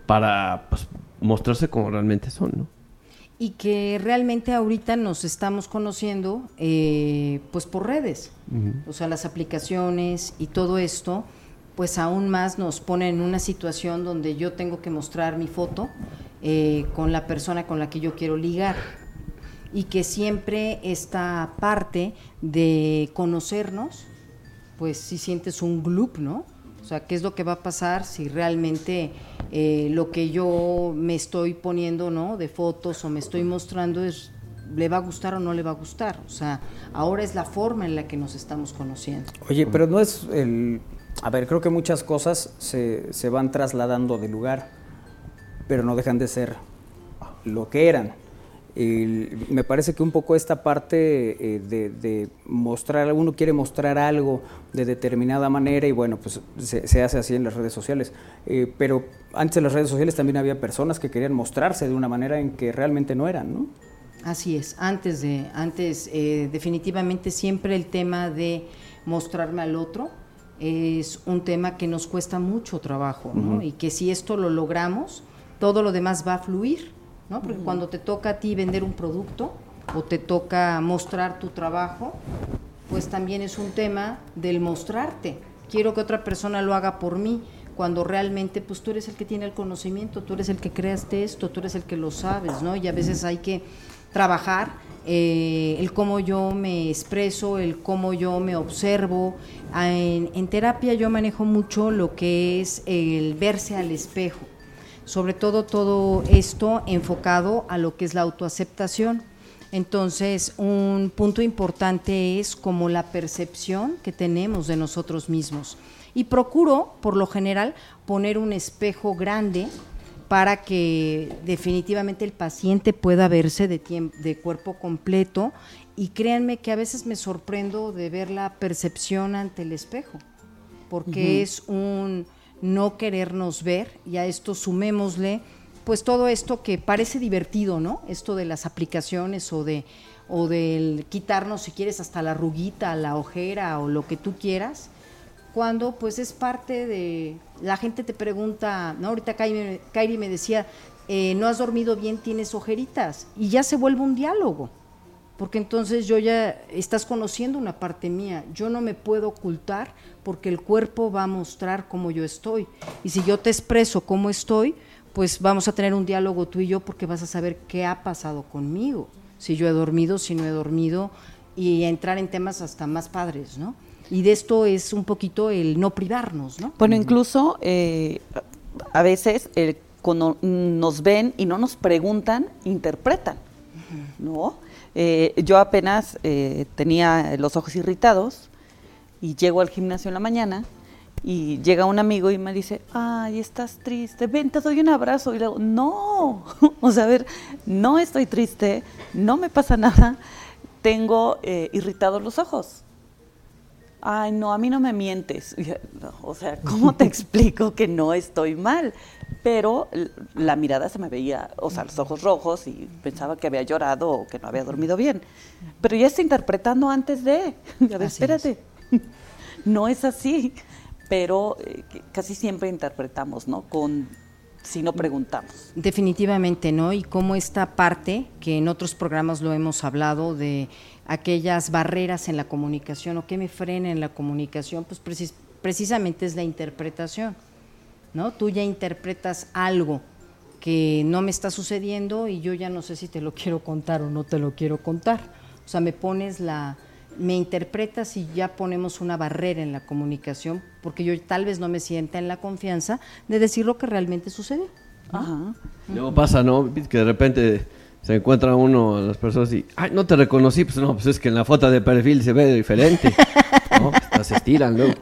para pues, mostrarse como realmente son, ¿no? Y que realmente ahorita nos estamos conociendo eh, pues por redes. O sea, las aplicaciones y todo esto, pues aún más nos pone en una situación donde yo tengo que mostrar mi foto eh, con la persona con la que yo quiero ligar. Y que siempre esta parte de conocernos, pues si sientes un gloop, ¿no? O sea, ¿qué es lo que va a pasar si realmente eh, lo que yo me estoy poniendo, ¿no? De fotos o me estoy mostrando es le va a gustar o no le va a gustar. O sea, ahora es la forma en la que nos estamos conociendo. Oye, pero no es el... A ver, creo que muchas cosas se, se van trasladando de lugar, pero no dejan de ser lo que eran. Me parece que un poco esta parte eh, de, de mostrar, uno quiere mostrar algo de determinada manera y bueno, pues se, se hace así en las redes sociales. Eh, pero antes de las redes sociales también había personas que querían mostrarse de una manera en que realmente no eran, ¿no? Así es, antes de, antes eh, definitivamente siempre el tema de mostrarme al otro es un tema que nos cuesta mucho trabajo. Y que si esto lo logramos, todo lo demás va a fluir, ¿no? Porque cuando te toca a ti vender un producto o te toca mostrar tu trabajo, pues también es un tema del mostrarte. Quiero que otra persona lo haga por mí, cuando realmente pues tú eres el que tiene el conocimiento, tú eres el que creaste esto, tú eres el que lo sabes, ¿no? Y a veces hay que trabajar eh, el cómo yo me expreso, el cómo yo me observo. Ah, En, en terapia yo manejo mucho lo que es el verse al espejo, sobre todo todo esto enfocado a lo que es la autoaceptación. Entonces, un punto importante es como la percepción que tenemos de nosotros mismos. Y procuro, por lo general, poner un espejo grande para que definitivamente el paciente pueda verse de, tiemp- de cuerpo completo y créanme que a veces me sorprendo de ver la percepción ante el espejo, porque es un no querernos ver y a esto sumémosle pues todo esto que parece divertido, ¿no? Esto de las aplicaciones o de o del quitarnos si quieres hasta la ruguita, la ojera o lo que tú quieras cuando pues es parte de la gente te pregunta, no ahorita Kairi, me decía, eh, no has dormido bien, tienes ojeritas y ya se vuelve un diálogo, porque entonces yo ya estás conociendo una parte mía, yo no me puedo ocultar porque el cuerpo va a mostrar cómo yo estoy. Y si yo te expreso cómo estoy, pues vamos a tener un diálogo tú y yo porque vas a saber qué ha pasado conmigo, si yo he dormido, si no he dormido y entrar en temas hasta más padres, ¿no? Y de esto es un poquito el no privarnos, ¿no? Bueno, incluso eh, a veces eh, cuando nos ven y no nos preguntan, interpretan, ¿no? Eh, yo apenas eh, tenía los ojos irritados y llego al gimnasio en la mañana y llega un amigo y me dice, ay, estás triste, ven, te doy un abrazo. Y le digo, no, o sea, a ver, no estoy triste, no me pasa nada, tengo eh, irritados los ojos. Ay, no, a mí no me mientes. O sea, ¿cómo te explico que no estoy mal? Pero la mirada se me veía, o sea, los ojos rojos y pensaba que había llorado o que no había dormido bien. Pero ya está interpretando antes de. A ver, espérate. No es así. Pero eh, casi siempre interpretamos, ¿no? Con si no preguntamos. Definitivamente, ¿no? Y cómo esta parte, que en otros programas lo hemos hablado, de aquellas barreras en la comunicación o que me frena en la comunicación, pues precis- precisamente es la interpretación, ¿no? Tú ya interpretas algo que no me está sucediendo y yo ya no sé si te lo quiero contar o no te lo quiero contar. O sea, me pones la, me interpretas y ya ponemos una barrera en la comunicación porque yo tal vez no me sienta en la confianza de decir lo que realmente sucede. Ajá. Luego pasa, ¿no? Que de repente se encuentra uno a las personas y, ay, no te reconocí, pues no, pues es que en la foto de perfil se ve diferente. ¿no? Hasta se estiran, luego.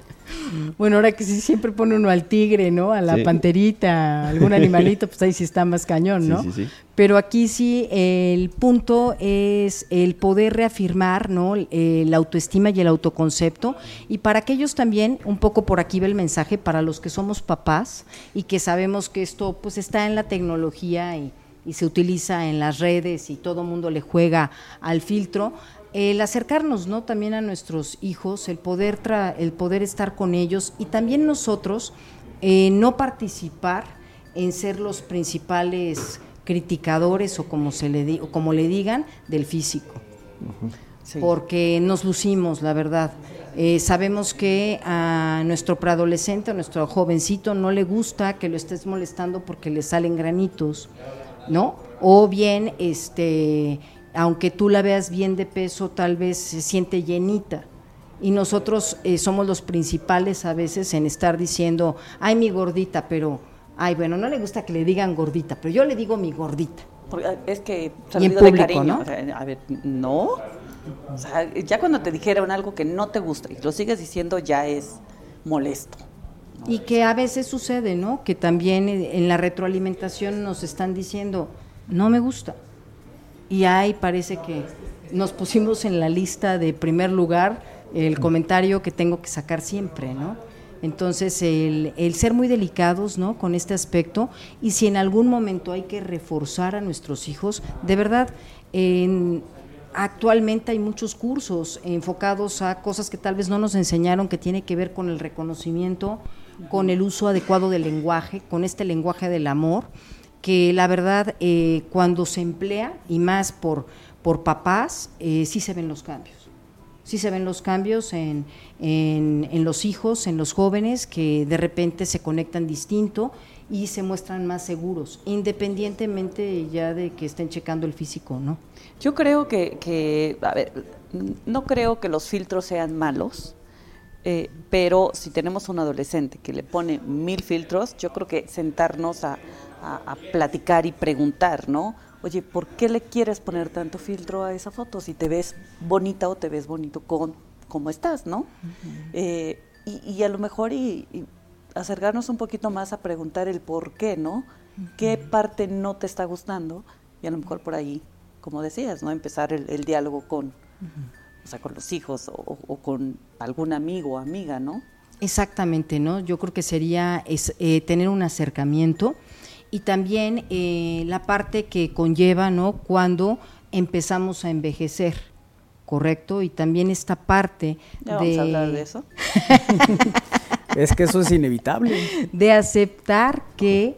Bueno, ahora que sí siempre pone uno al tigre, ¿no? A la Sí. panterita, algún animalito, pues ahí sí está más cañón, ¿no? sí, sí. Pero aquí sí el punto es el poder reafirmar, ¿no? La autoestima y el autoconcepto. Y para aquellos también, un poco por aquí va el mensaje, para los que somos papás y que sabemos que esto pues está en la tecnología y, y se utiliza en las redes y todo mundo le juega al filtro, el acercarnos no también a nuestros hijos el poder tra- el poder estar con ellos y también nosotros eh, no participar en ser los principales criticadores o como se le di- o como le digan del físico porque nos lucimos, la verdad. Eh, sabemos que a nuestro preadolescente, a nuestro jovencito, no le gusta que lo estés molestando porque le salen granitos, ¿no? O bien, este, aunque tú la veas bien de peso, tal vez se siente llenita. Y nosotros eh, somos los principales a veces en estar diciendo, ay, mi gordita, pero, ay, bueno, no le gusta que le digan gordita, pero yo le digo mi gordita. Porque ah, es que Y en olvidó de público, cariño. ¿no? O sea, a ver, no. O sea, ya cuando te dijeron algo que no te gusta y lo sigues diciendo ya es molesto. Y que a veces sucede, ¿no? Que también eh, en la retroalimentación nos están diciendo, no me gusta. Y ahí parece que nos pusimos en la lista de primer lugar el comentario que tengo que sacar siempre, ¿no? Entonces, el, el ser muy delicados, ¿no? Con este aspecto, y si en algún momento hay que reforzar a nuestros hijos, de verdad, en, Actualmente hay muchos cursos enfocados a cosas que tal vez no nos enseñaron, que tiene que ver con el reconocimiento, con el uso adecuado del lenguaje, con este lenguaje del amor, que la verdad eh, cuando se emplea, y más por, por papás, eh, sí se ven los cambios. Sí se ven los cambios en, en, los hijos, en los jóvenes, que de repente se conectan distinto y se muestran más seguros, independientemente ya de que estén checando el físico, ¿no? Yo creo que, que, a ver, no creo que los filtros sean malos, eh, pero si tenemos un adolescente que le pone mil filtros, yo creo que sentarnos a, a- a platicar y preguntar, ¿no? oye, ¿por qué le quieres poner tanto filtro a esa foto? Si te ves bonita o te ves bonito con cómo estás, ¿no? Eh, y, y a lo mejor y, y acercarnos un poquito más a preguntar el por qué, ¿no? ¿Qué parte no te está gustando? Y a lo mejor por ahí, como decías, ¿no? Empezar el, el diálogo con, o sea, con los hijos o, o con algún amigo o amiga, ¿no? Exactamente, ¿no? Yo creo que sería es, eh, tener un acercamiento y también eh, la parte que conlleva, ¿no? Cuando empezamos a envejecer, ¿correcto? Y también esta parte Ya de... vamos a hablar de eso. Es que eso es inevitable. de aceptar que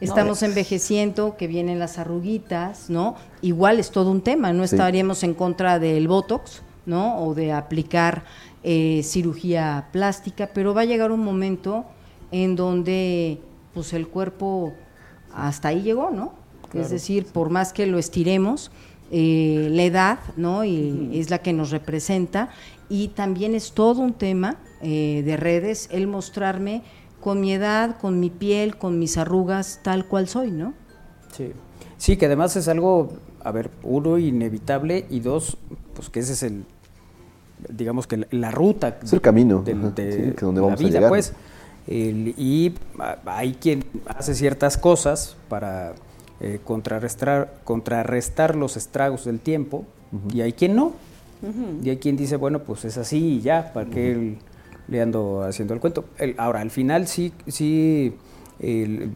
estamos envejeciendo, que vienen las arruguitas, ¿no? Igual es todo un tema, no Sí. estaríamos en contra del Botox, ¿no? O de aplicar eh, cirugía plástica, pero va a llegar un momento en donde pues el cuerpo hasta ahí llegó, ¿no? Claro. Es decir, por más que lo estiremos, eh, la edad, ¿no? Y es la que nos representa. Y también es todo un tema eh, de redes el mostrarme con mi edad, con mi piel, con mis arrugas, tal cual soy, ¿no? Sí. Sí, que además es algo, a ver, uno, inevitable y dos, pues que ese es el, digamos que la, la ruta. Es el camino, del- de sí, que donde la vamos a vida, llegar. pues. El- y hay quien hace ciertas cosas para eh, contrarrestar, contrarrestar los estragos del tiempo y hay quien no. Y hay quien dice, bueno, pues es así y ya, ¿para qué el- le ando haciendo el cuento? El- ahora, al final sí, sí el-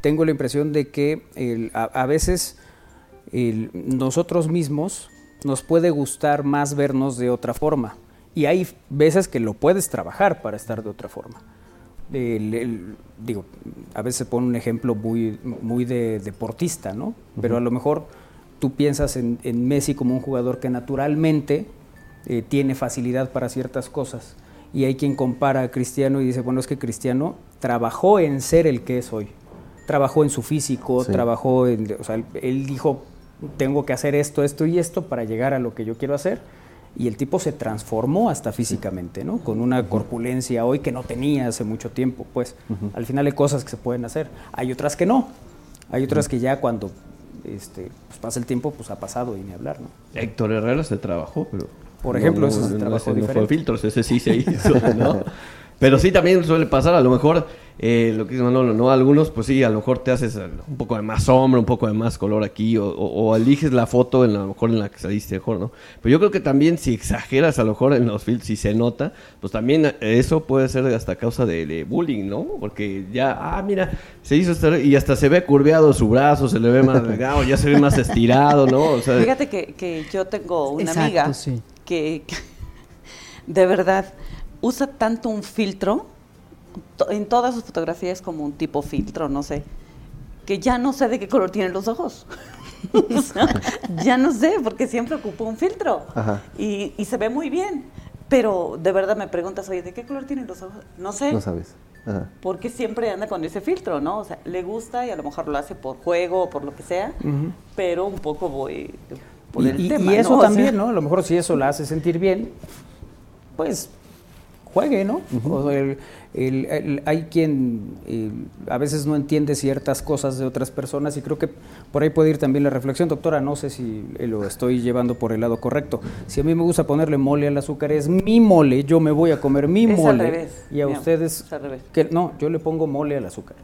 tengo la impresión de que el- a, a veces el- nosotros mismos nos puede gustar más vernos de otra forma. Y hay veces que lo puedes trabajar para estar de otra forma. El- el- digo, a veces se pone un ejemplo muy, muy de deportista, ¿no? Pero a lo mejor tú piensas en, en Messi como un jugador que naturalmente eh, tiene facilidad para ciertas cosas. Y hay quien compara a Cristiano y dice, bueno, es que Cristiano trabajó en ser el que es hoy. Trabajó en su físico, Sí. trabajó en... O sea, él dijo, tengo que hacer esto, esto y esto para llegar a lo que yo quiero hacer. Y el tipo se transformó hasta físicamente, ¿no? Con una corpulencia hoy que no tenía hace mucho tiempo. Pues al final hay cosas que se pueden hacer. Hay otras que no. Hay otras que ya cuando este, pues, pasa el tiempo, pues ha pasado y ni hablar, ¿no? Héctor Herrera se trabajó, pero. Por ejemplo, no, ese no, se trabajó no fue diferente. filtros, ese sí se hizo, ¿no? Pero sí también suele pasar, a lo mejor, eh, lo que dice Manolo, ¿no? Algunos, pues sí, a lo mejor te haces eh, un poco de más sombra, un poco de más color aquí, o, o- o eliges la foto en la, a lo mejor en la que saliste mejor, ¿no? Pero yo creo que también si exageras a lo mejor en los filtros, si se nota, pues también eh, eso puede ser hasta causa de, de bullying, ¿no? Porque ya, ah, mira, se hizo esta, y hasta se ve curveado su brazo, se le ve más delgado, ya se ve más estirado, ¿no? O sea, Fíjate que, que yo tengo una Exacto, amiga sí. que, que de verdad usa tanto un filtro en todas sus fotografías como un tipo filtro, no sé, que ya no sé de qué color tienen los ojos. O sea, ya no sé, porque siempre ocupa un filtro y, y se ve muy bien. Pero de verdad me preguntas, oye, ¿de qué color tienen los ojos? No sé. No sabes. Ajá. Porque siempre anda con ese filtro, ¿no? O sea, le gusta y a lo mejor lo hace por juego o por lo que sea, Ujú. pero un poco voy por y, el y- tema. y eso ¿no? O sea, también, ¿no? A lo mejor si eso la hace sentir bien, pues juegue, ¿no? O el- el- el- hay quien eh, a veces no entiende ciertas cosas de otras personas y creo que por ahí puede ir también la reflexión. Doctora, no sé si eh, lo estoy llevando por el lado correcto. Si a mí me gusta ponerle mole al azúcar, es mi mole, yo me voy a comer mi Es al mole. revés, y a ustedes, es al revés. que no, yo le pongo mole al azúcar.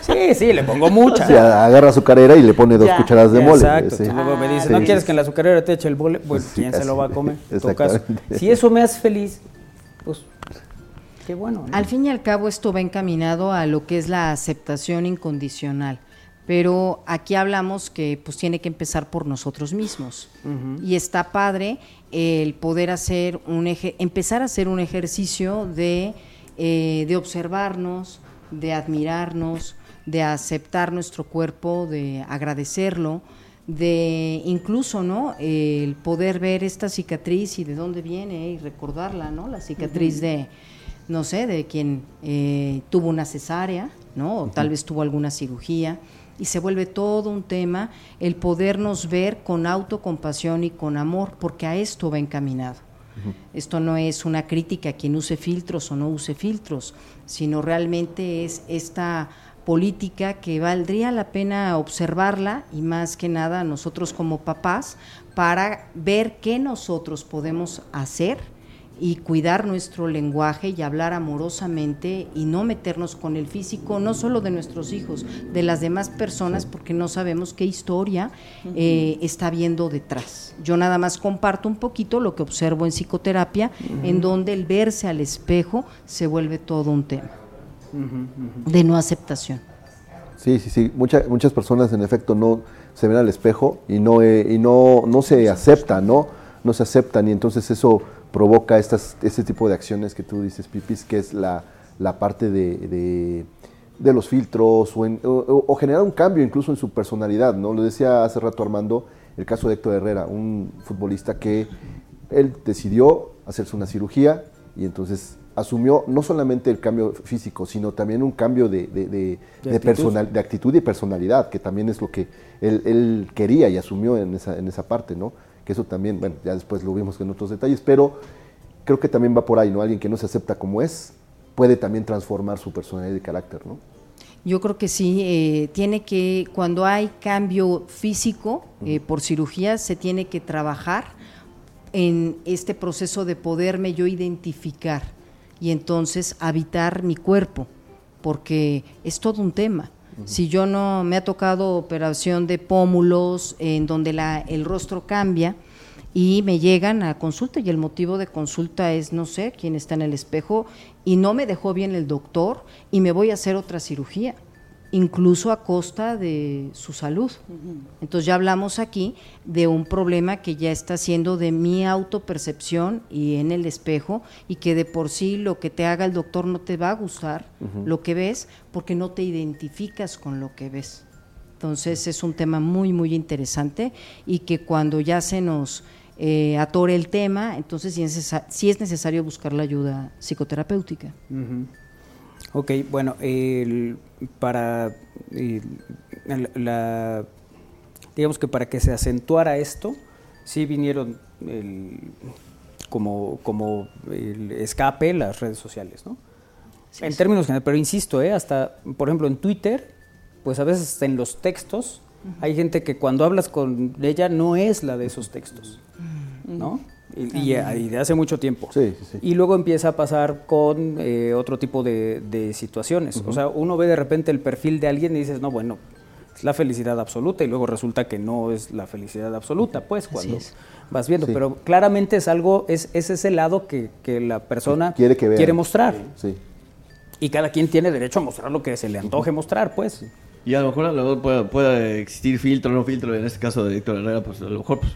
Sí, sí, le pongo mucha. O sea, agarra su carrera y le pone dos Ya. cucharadas de Ya, mole. Exacto. sí. Entonces luego me dicen, Sí, ¿no sí, quieres sí. que en la azucarera te eche el bole? Pues, Sí, ¿quién se lo va a comer? En todo caso. Si eso me hace feliz, pues, qué bueno. ¿no? Al fin y al cabo esto va encaminado a lo que es la aceptación incondicional, pero aquí hablamos que pues tiene que empezar por nosotros mismos y está padre el poder hacer un eje- empezar a hacer un ejercicio de, eh, de observarnos, de admirarnos, de aceptar nuestro cuerpo, de agradecerlo, de incluso, ¿no? El poder ver esta cicatriz y de dónde viene y recordarla, ¿no? La cicatriz de, no sé, de quien eh, tuvo una cesárea, ¿no? O tal vez tuvo alguna cirugía y se vuelve todo un tema el podernos ver con autocompasión y con amor, porque a esto va encaminado. Esto no es una crítica a quien use filtros o no use filtros, sino realmente es esta política que valdría la pena observarla y más que nada nosotros como papás para ver qué nosotros podemos hacer y cuidar nuestro lenguaje y hablar amorosamente y no meternos con el físico, no solo de nuestros hijos, de las demás personas, porque no sabemos qué historia eh, está viendo detrás. Yo nada más comparto un poquito lo que observo en psicoterapia, en donde el verse al espejo se vuelve todo un tema de no aceptación. Sí, sí, sí. Mucha- muchas personas en efecto no se ven al espejo y no, eh, y no, no se aceptan, ¿no? No se aceptan y entonces eso provoca estas, este tipo de acciones que tú dices, Pipis, que es la, la parte de, de- de los filtros o, en- o- o generar un cambio incluso en su personalidad, ¿no? Lo decía hace rato Armando, el caso de Héctor Herrera, un futbolista que él decidió hacerse una cirugía y entonces asumió no solamente el cambio físico, sino también un cambio de, de- de- De de actitud. personal- de actitud y personalidad, que también es lo que él, él quería y asumió en esa, en esa parte, ¿no? Que eso también, bueno, ya después lo vimos en otros detalles, pero creo que también va por ahí, ¿no? Alguien que no se acepta como es puede también transformar su personalidad y carácter, ¿no? Yo creo que sí, eh, tiene que, cuando hay cambio físico eh, por cirugía, se tiene que trabajar en este proceso de poderme yo identificar y entonces habitar mi cuerpo, porque es todo un tema. Si yo no me ha tocado operación de pómulos en donde la, el rostro cambia y me llegan a consulta y el motivo de consulta es no sé quién está en el espejo y no me dejó bien el doctor y me voy a hacer otra cirugía, incluso a costa de su salud. Entonces ya hablamos aquí de un problema que ya está siendo de mi autopercepción y en el espejo y que de por sí lo que te haga el doctor no te va a gustar lo que ves porque no te identificas con lo que ves. Entonces es un tema muy, muy interesante y que cuando ya se nos eh, atore el tema, entonces sí es, sí es necesario buscar la ayuda psicoterapéutica. Ok, bueno, el- para el- la, digamos que para que se acentuara esto, sí vinieron el- como, como el escape las redes sociales, ¿no? en términos generales, pero insisto, ¿eh? hasta, por ejemplo, en Twitter, pues a veces hasta en los textos, hay gente que cuando hablas con ella no es la de esos textos, ¿no? Y, de hace mucho tiempo. Y luego empieza a pasar con eh, otro tipo de, de situaciones. O sea, uno ve de repente el perfil de alguien y dices, no, bueno, es la felicidad absoluta y luego resulta que no es la felicidad absoluta, pues, cuando vas viendo. Sí. Pero claramente es algo, es, es ese lado que, que la persona Quiere que vean. mostrar. Sí. Y cada quien tiene derecho a mostrar lo que se le antoje mostrar, pues. Y a lo mejor, a lo mejor puede, puede existir filtro o no filtro. En este caso de Héctor Herrera, pues a lo mejor pues,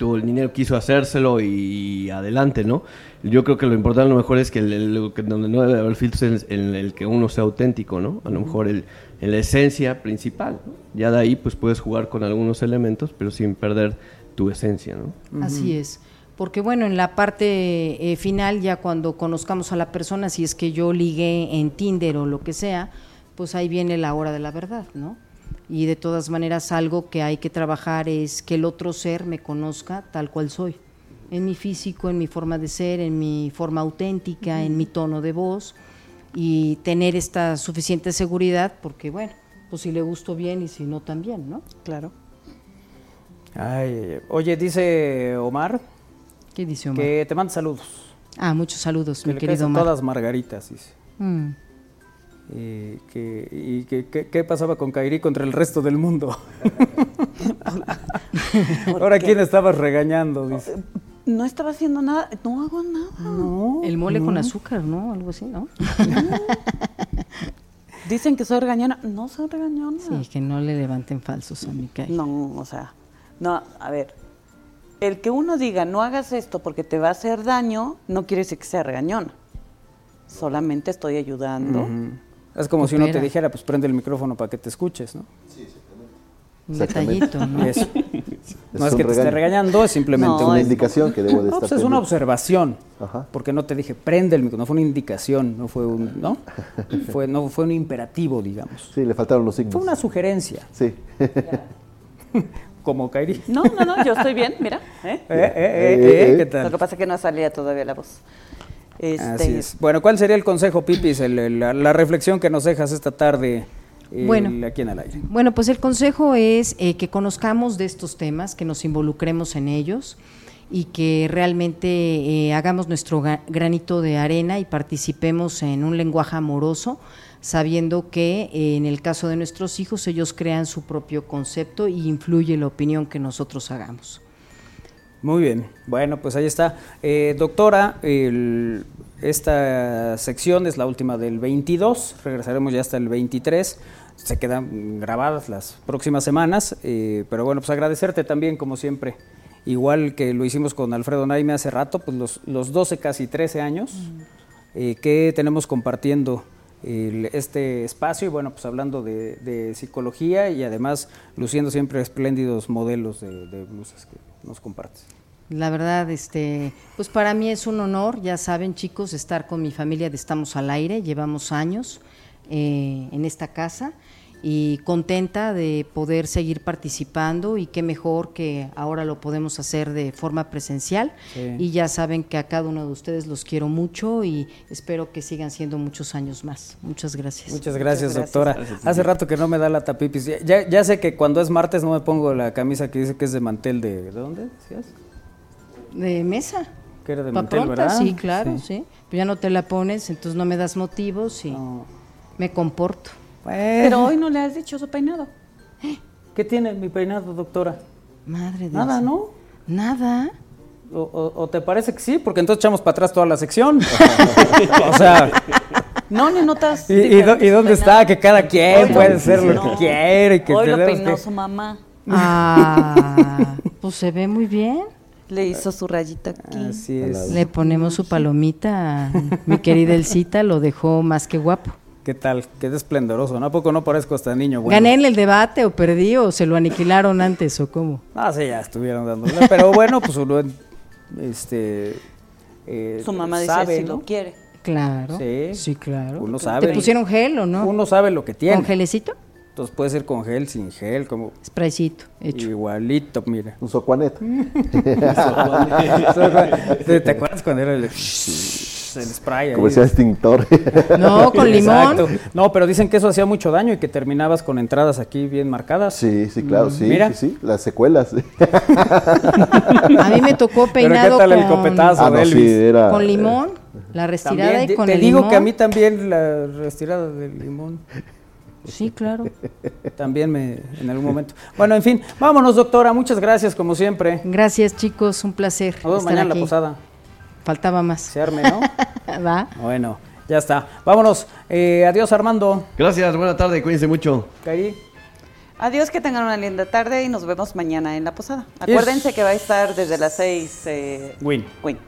tuvo el dinero, quiso hacérselo y adelante, ¿no? Yo creo que lo importante a lo mejor es que, el- el- que donde no debe haber filtros es en el que uno sea auténtico, ¿no? A lo mejor el, en la esencia principal. ¿no? Ya de ahí pues puedes jugar con algunos elementos, pero sin perder tu esencia, ¿no? Así es. Porque bueno, en la parte eh, final, ya cuando conozcamos a la persona, si es que yo ligué en Tinder o lo que sea, pues ahí viene la hora de la verdad, ¿no? Y de todas maneras algo que hay que trabajar es que el otro ser me conozca tal cual soy, en mi físico, en mi forma de ser, en mi forma auténtica, en mi tono de voz y tener esta suficiente seguridad porque bueno, pues si le gusto bien y si no también, ¿no? Claro. Ay, oye, dice Omar. ¿Qué dice Omar? Que te manda saludos. Ah, muchos saludos, Que mi le querido Omar. todas margaritas, dice. Mm. Eh, que, ¿Y que, que- qué pasaba con Kairi contra el resto del mundo? Ahora? ¿quién estabas regañando? Dice. No estaba haciendo nada, no hago nada. El mole con azúcar, ¿no? Algo así, ¿no? Dicen que soy regañona. No soy regañona. Sí, que no le levanten falsos a mi Kai. No, o sea, no, a ver. El que uno diga no hagas esto porque te va a hacer daño, no quiere decir que sea regañona. Solamente estoy ayudando. Es como si uno te dijera, pues prende el micrófono para que te escuches, ¿no? Un Exactamente. detallito, ¿no? Eso. No es un que te esté regañando, es simplemente Es una indicación que debo de No, estar pues es una observación. Ajá. Porque no te dije prende el micrófono, no fue una indicación, no fue un, ¿no? fue, no fue un imperativo, digamos. Sí, le faltaron los signos. Fue una sugerencia. Sí. Como Kairi. No, no, no, yo estoy bien, mira. ¿eh? Eh, eh, eh, eh, ¿qué tal? Lo que pasa es que no salía todavía la voz. Este, Así es. Bueno, ¿cuál sería el consejo, Pipis, el- el- la, la reflexión que nos dejas esta tarde el- Bueno. aquí en el aire. Bueno, pues el consejo es eh, que conozcamos de estos temas, que nos involucremos en ellos y que realmente eh, hagamos nuestro granito de arena y participemos en un lenguaje amoroso, sabiendo que eh, en el caso de nuestros hijos ellos crean su propio concepto y influye la opinión que nosotros hagamos. Muy bien, bueno, pues ahí está. Eh, doctora, el- esta sección es la última del 22, regresaremos ya hasta el 23, se quedan grabadas las próximas semanas, eh, pero bueno, pues agradecerte también, como siempre, igual que lo hicimos con Alfredo Naime hace rato, pues los, los 12, casi 13 años eh, que tenemos compartiendo este espacio. Y bueno, pues hablando de, de psicología y además luciendo siempre espléndidos modelos de, de blusas que nos compartes. La verdad, este, pues para mí es un honor, ya saben chicos, estar con mi familia de Estamos al Aire, llevamos años eh, en esta casa y contenta de poder seguir participando y qué mejor que ahora lo podemos hacer de forma presencial Sí. y ya saben que a cada uno de ustedes los quiero mucho y espero que sigan siendo muchos años más. Muchas gracias. Muchas gracias, doctora. Hace rato que no me da la tapipis. Ya- Ya, ya sé que cuando es martes no me pongo la camisa que dice que es de mantel de... ¿De dónde decías? De mesa. Que era de Pa' mantel, pronta, ¿verdad? Sí, claro, Sí. sí. Pero ya no te la pones, entonces no me das motivos y me comporto. Pero hoy no le has dicho su peinado. ¿Qué tiene mi peinado, doctora? Madre de Nada, Dios. ¿no? Nada. O, o- o te parece que sí? Porque entonces echamos para atrás toda la sección. o sea, No, ni notas. ¿y, dónde está? Que cada quien Hoy puede ser lo no. que quiere. y Que Hoy lo peinó que- su mamá. Ah, pues se ve muy bien. Le hizo su rayita aquí. Así es. Le ponemos su palomita. Mi querida Elcita lo dejó más que guapo. ¿Qué tal? Qué esplendoroso. ¿no? ¿A poco no parezco hasta niño? Bueno. ¿Gané en el debate o perdí o se lo aniquilaron antes o cómo? Ah, sí, ya estuvieron dándole. Pero bueno, pues uno, este... eh, Su mamá dice sabe, si ¿no? lo quiere. Claro. Sí. Sí, claro. Uno sabe. ¿Te pusieron gel o no? Uno sabe lo que tiene. ¿Con gelecito? Entonces puede ser con gel, sin gel, como... Spraycito, hecho. Igualito, mira. Un socuanet. ¿Te, te acuerdas cuando era el, el spray? Como decía extintor. No, con limón. Exacto. No, pero dicen que eso hacía mucho daño y que terminabas con entradas aquí bien marcadas. Sí, sí, claro, sí, Mira. sí, sí, las secuelas. A mí me tocó Pero peinado ¿qué tal el con, copetazo Ah, no, de sí, Elvis? era- con limón, la retirada También, y con te el digo limón. que a mí también la retirada del limón Sí, claro. también me en algún momento. Bueno, en fin, vámonos doctora, muchas gracias como siempre. Gracias, chicos, un placer. Nos vemos estar mañana en la posada. Faltaba más. Se arme, ¿no? Va. bueno, ya está. Vámonos. Eh, adiós Armando. Gracias, buena tarde, cuídense mucho. Cari. Adiós, que tengan una linda tarde y nos vemos mañana en la posada. Acuérdense que va a estar desde las 6. Eh, Win. Win.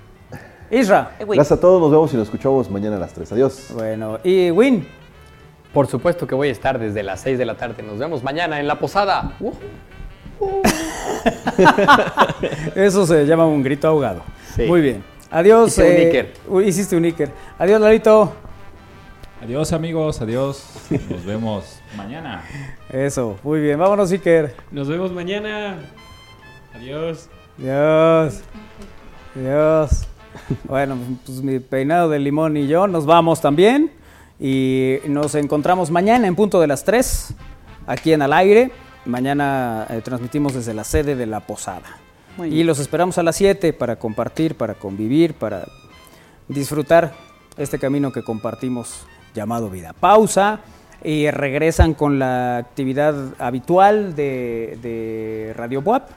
Isra. Eh, Win. Gracias a todos, nos vemos y nos escuchamos mañana a las 3. Adiós. Bueno, y Win. Por supuesto que voy a estar desde las 6 de la tarde. Nos vemos mañana en la posada. Uh. Eso se llama un grito ahogado. Sí. Muy bien. Adiós. Hice un Iker. uy, hiciste un Iker. Adiós, Larito. Adiós amigos, adiós. Nos vemos mañana. Eso, muy bien. Vámonos, Iker. Nos vemos mañana. Adiós. Adiós. Adiós. Bueno, pues mi peinado de limón y yo nos vamos también. Y nos encontramos mañana en punto de las 3, aquí en Al Aire. Mañana eh, transmitimos desde la sede de la Posada. Muy Y bien. los esperamos a las 7 para compartir, para convivir, para disfrutar este camino que compartimos llamado vida. Pausa y regresan con la actividad habitual de, de Radio Buap.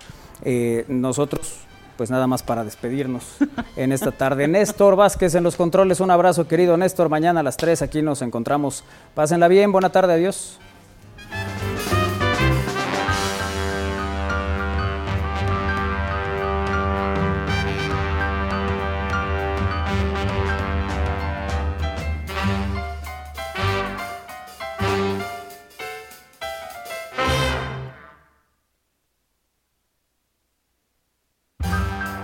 Eh, nosotros, pues nada más para despedirnos en esta tarde. Néstor Vázquez en los controles, un abrazo querido Néstor. Mañana a las 3 aquí nos encontramos. Pásenla bien, buena tarde, adiós.